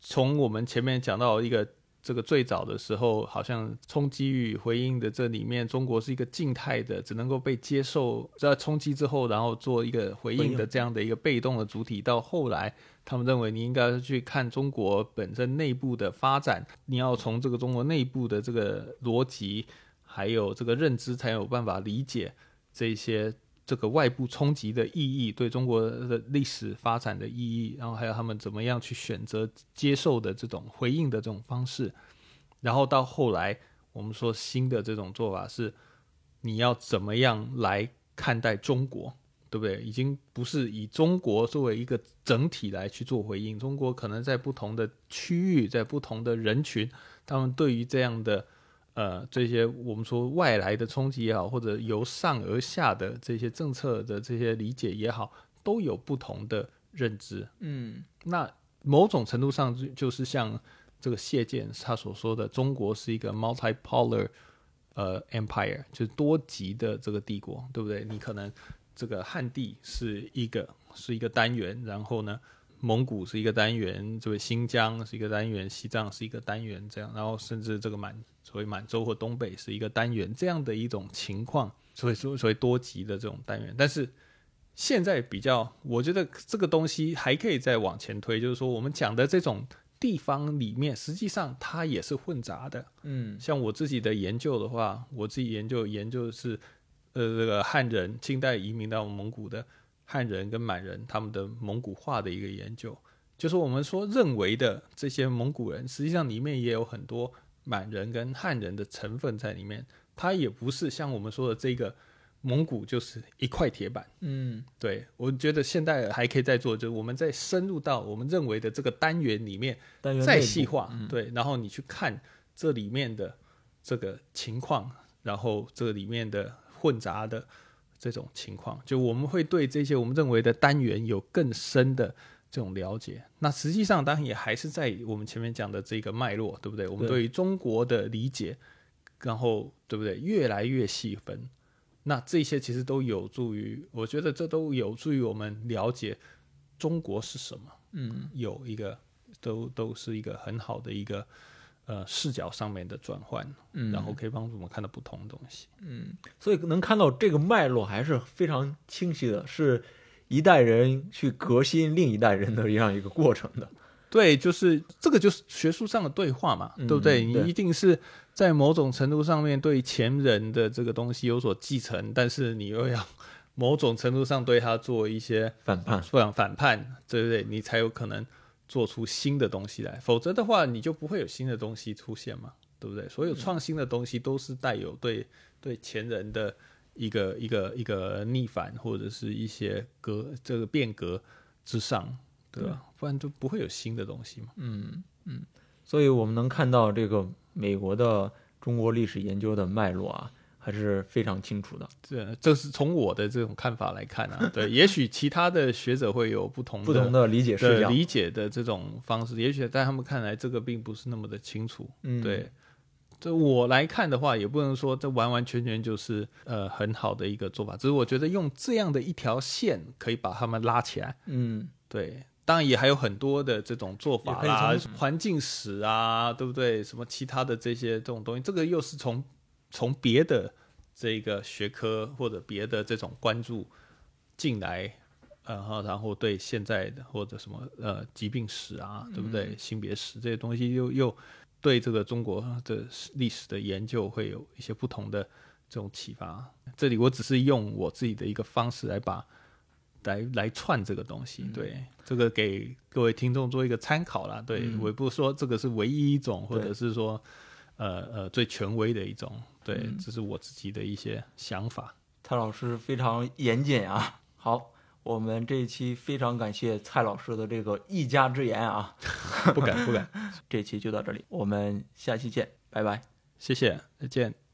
从我们前面讲到一个这个最早的时候，好像冲击与回应的这里面，中国是一个静态的，只能够被接受，在冲击之后，然后做一个回应的这样的一个被动的主体。到后来，他们认为你应该去看中国本身内部的发展，你要从这个中国内部的这个逻辑还有这个认知，才有办法理解这些。这个外部冲击的意义，对中国的历史发展的意义，然后还有他们怎么样去选择接受的这种回应的这种方式，然后到后来，我们说新的这种做法是，你要怎么样来看待中国，对不对？已经不是以中国作为一个整体来去做回应，中国可能在不同的区域，在不同的人群，他们对于这样的。呃，这些我们说外来的冲击也好，或者由上而下的这些政策的这些理解也好，都有不同的认知。嗯，那某种程度上就就是像这个谢剑他所说的，中国是一个 multipolar 呃 empire，就是多极的这个帝国，对不对？你可能这个汉地是一个是一个单元，然后呢？蒙古是一个单元，这个新疆是一个单元，西藏是一个单元，这样，然后甚至这个满所谓满洲或东北是一个单元，这样的一种情况，所以说所谓多级的这种单元。但是现在比较，我觉得这个东西还可以再往前推，就是说我们讲的这种地方里面，实际上它也是混杂的。嗯，像我自己的研究的话，我自己研究研究的是，呃，这个汉人清代移民到蒙古的。汉人跟满人他们的蒙古化的一个研究，就是我们说认为的这些蒙古人，实际上里面也有很多满人跟汉人的成分在里面。它也不是像我们说的这个蒙古就是一块铁板。嗯，对我觉得现在还可以再做，就是我们再深入到我们认为的这个单元里面，再细化。对，然后你去看这里面的这个情况，然后这里面的混杂的。这种情况，就我们会对这些我们认为的单元有更深的这种了解。那实际上，当然也还是在我们前面讲的这个脉络，对不对？我们对于中国的理解，然后对不对？越来越细分，那这些其实都有助于，我觉得这都有助于我们了解中国是什么。嗯，有一个，都都是一个很好的一个。呃，视角上面的转换，嗯，然后可以帮助我们看到不同的东西，嗯，所以能看到这个脉络还是非常清晰的，是一代人去革新另一代人的这样一个过程的。对，就是这个就是学术上的对话嘛，对不对？你一定是在某种程度上面对前人的这个东西有所继承，但是你又要某种程度上对他做一些反叛，反反叛，对不对？你才有可能。做出新的东西来，否则的话，你就不会有新的东西出现嘛，对不对？所有创新的东西都是带有对对前人的一个一个一个逆反，或者是一些革这个变革之上，对吧？不然就不会有新的东西嘛。嗯嗯，所以我们能看到这个美国的中国历史研究的脉络啊。还是非常清楚的，这这是从我的这种看法来看啊，*laughs* 对，也许其他的学者会有不同不同的理解视角、理解的这种方式，也许在他们看来这个并不是那么的清楚，嗯，对，这我来看的话，也不能说这完完全全就是呃很好的一个做法，只是我觉得用这样的一条线可以把他们拉起来，嗯，对，当然也还有很多的这种做法啦，环境史啊，对不对？什么其他的这些这种东西，这个又是从。从别的这个学科或者别的这种关注进来，然后然后对现在的或者什么呃疾病史啊，对不对？性别史这些东西又又对这个中国的历史的研究会有一些不同的这种启发。这里我只是用我自己的一个方式来把来来串这个东西，对这个给各位听众做一个参考啦。对我也不说这个是唯一一种，或者是说。呃呃，最权威的一种，对，这是我自己的一些想法。蔡老师非常严谨啊。好，我们这一期非常感谢蔡老师的这个一家之言啊。*laughs* 不敢不敢，*laughs* 这期就到这里，我们下期见，拜拜，谢谢，再见。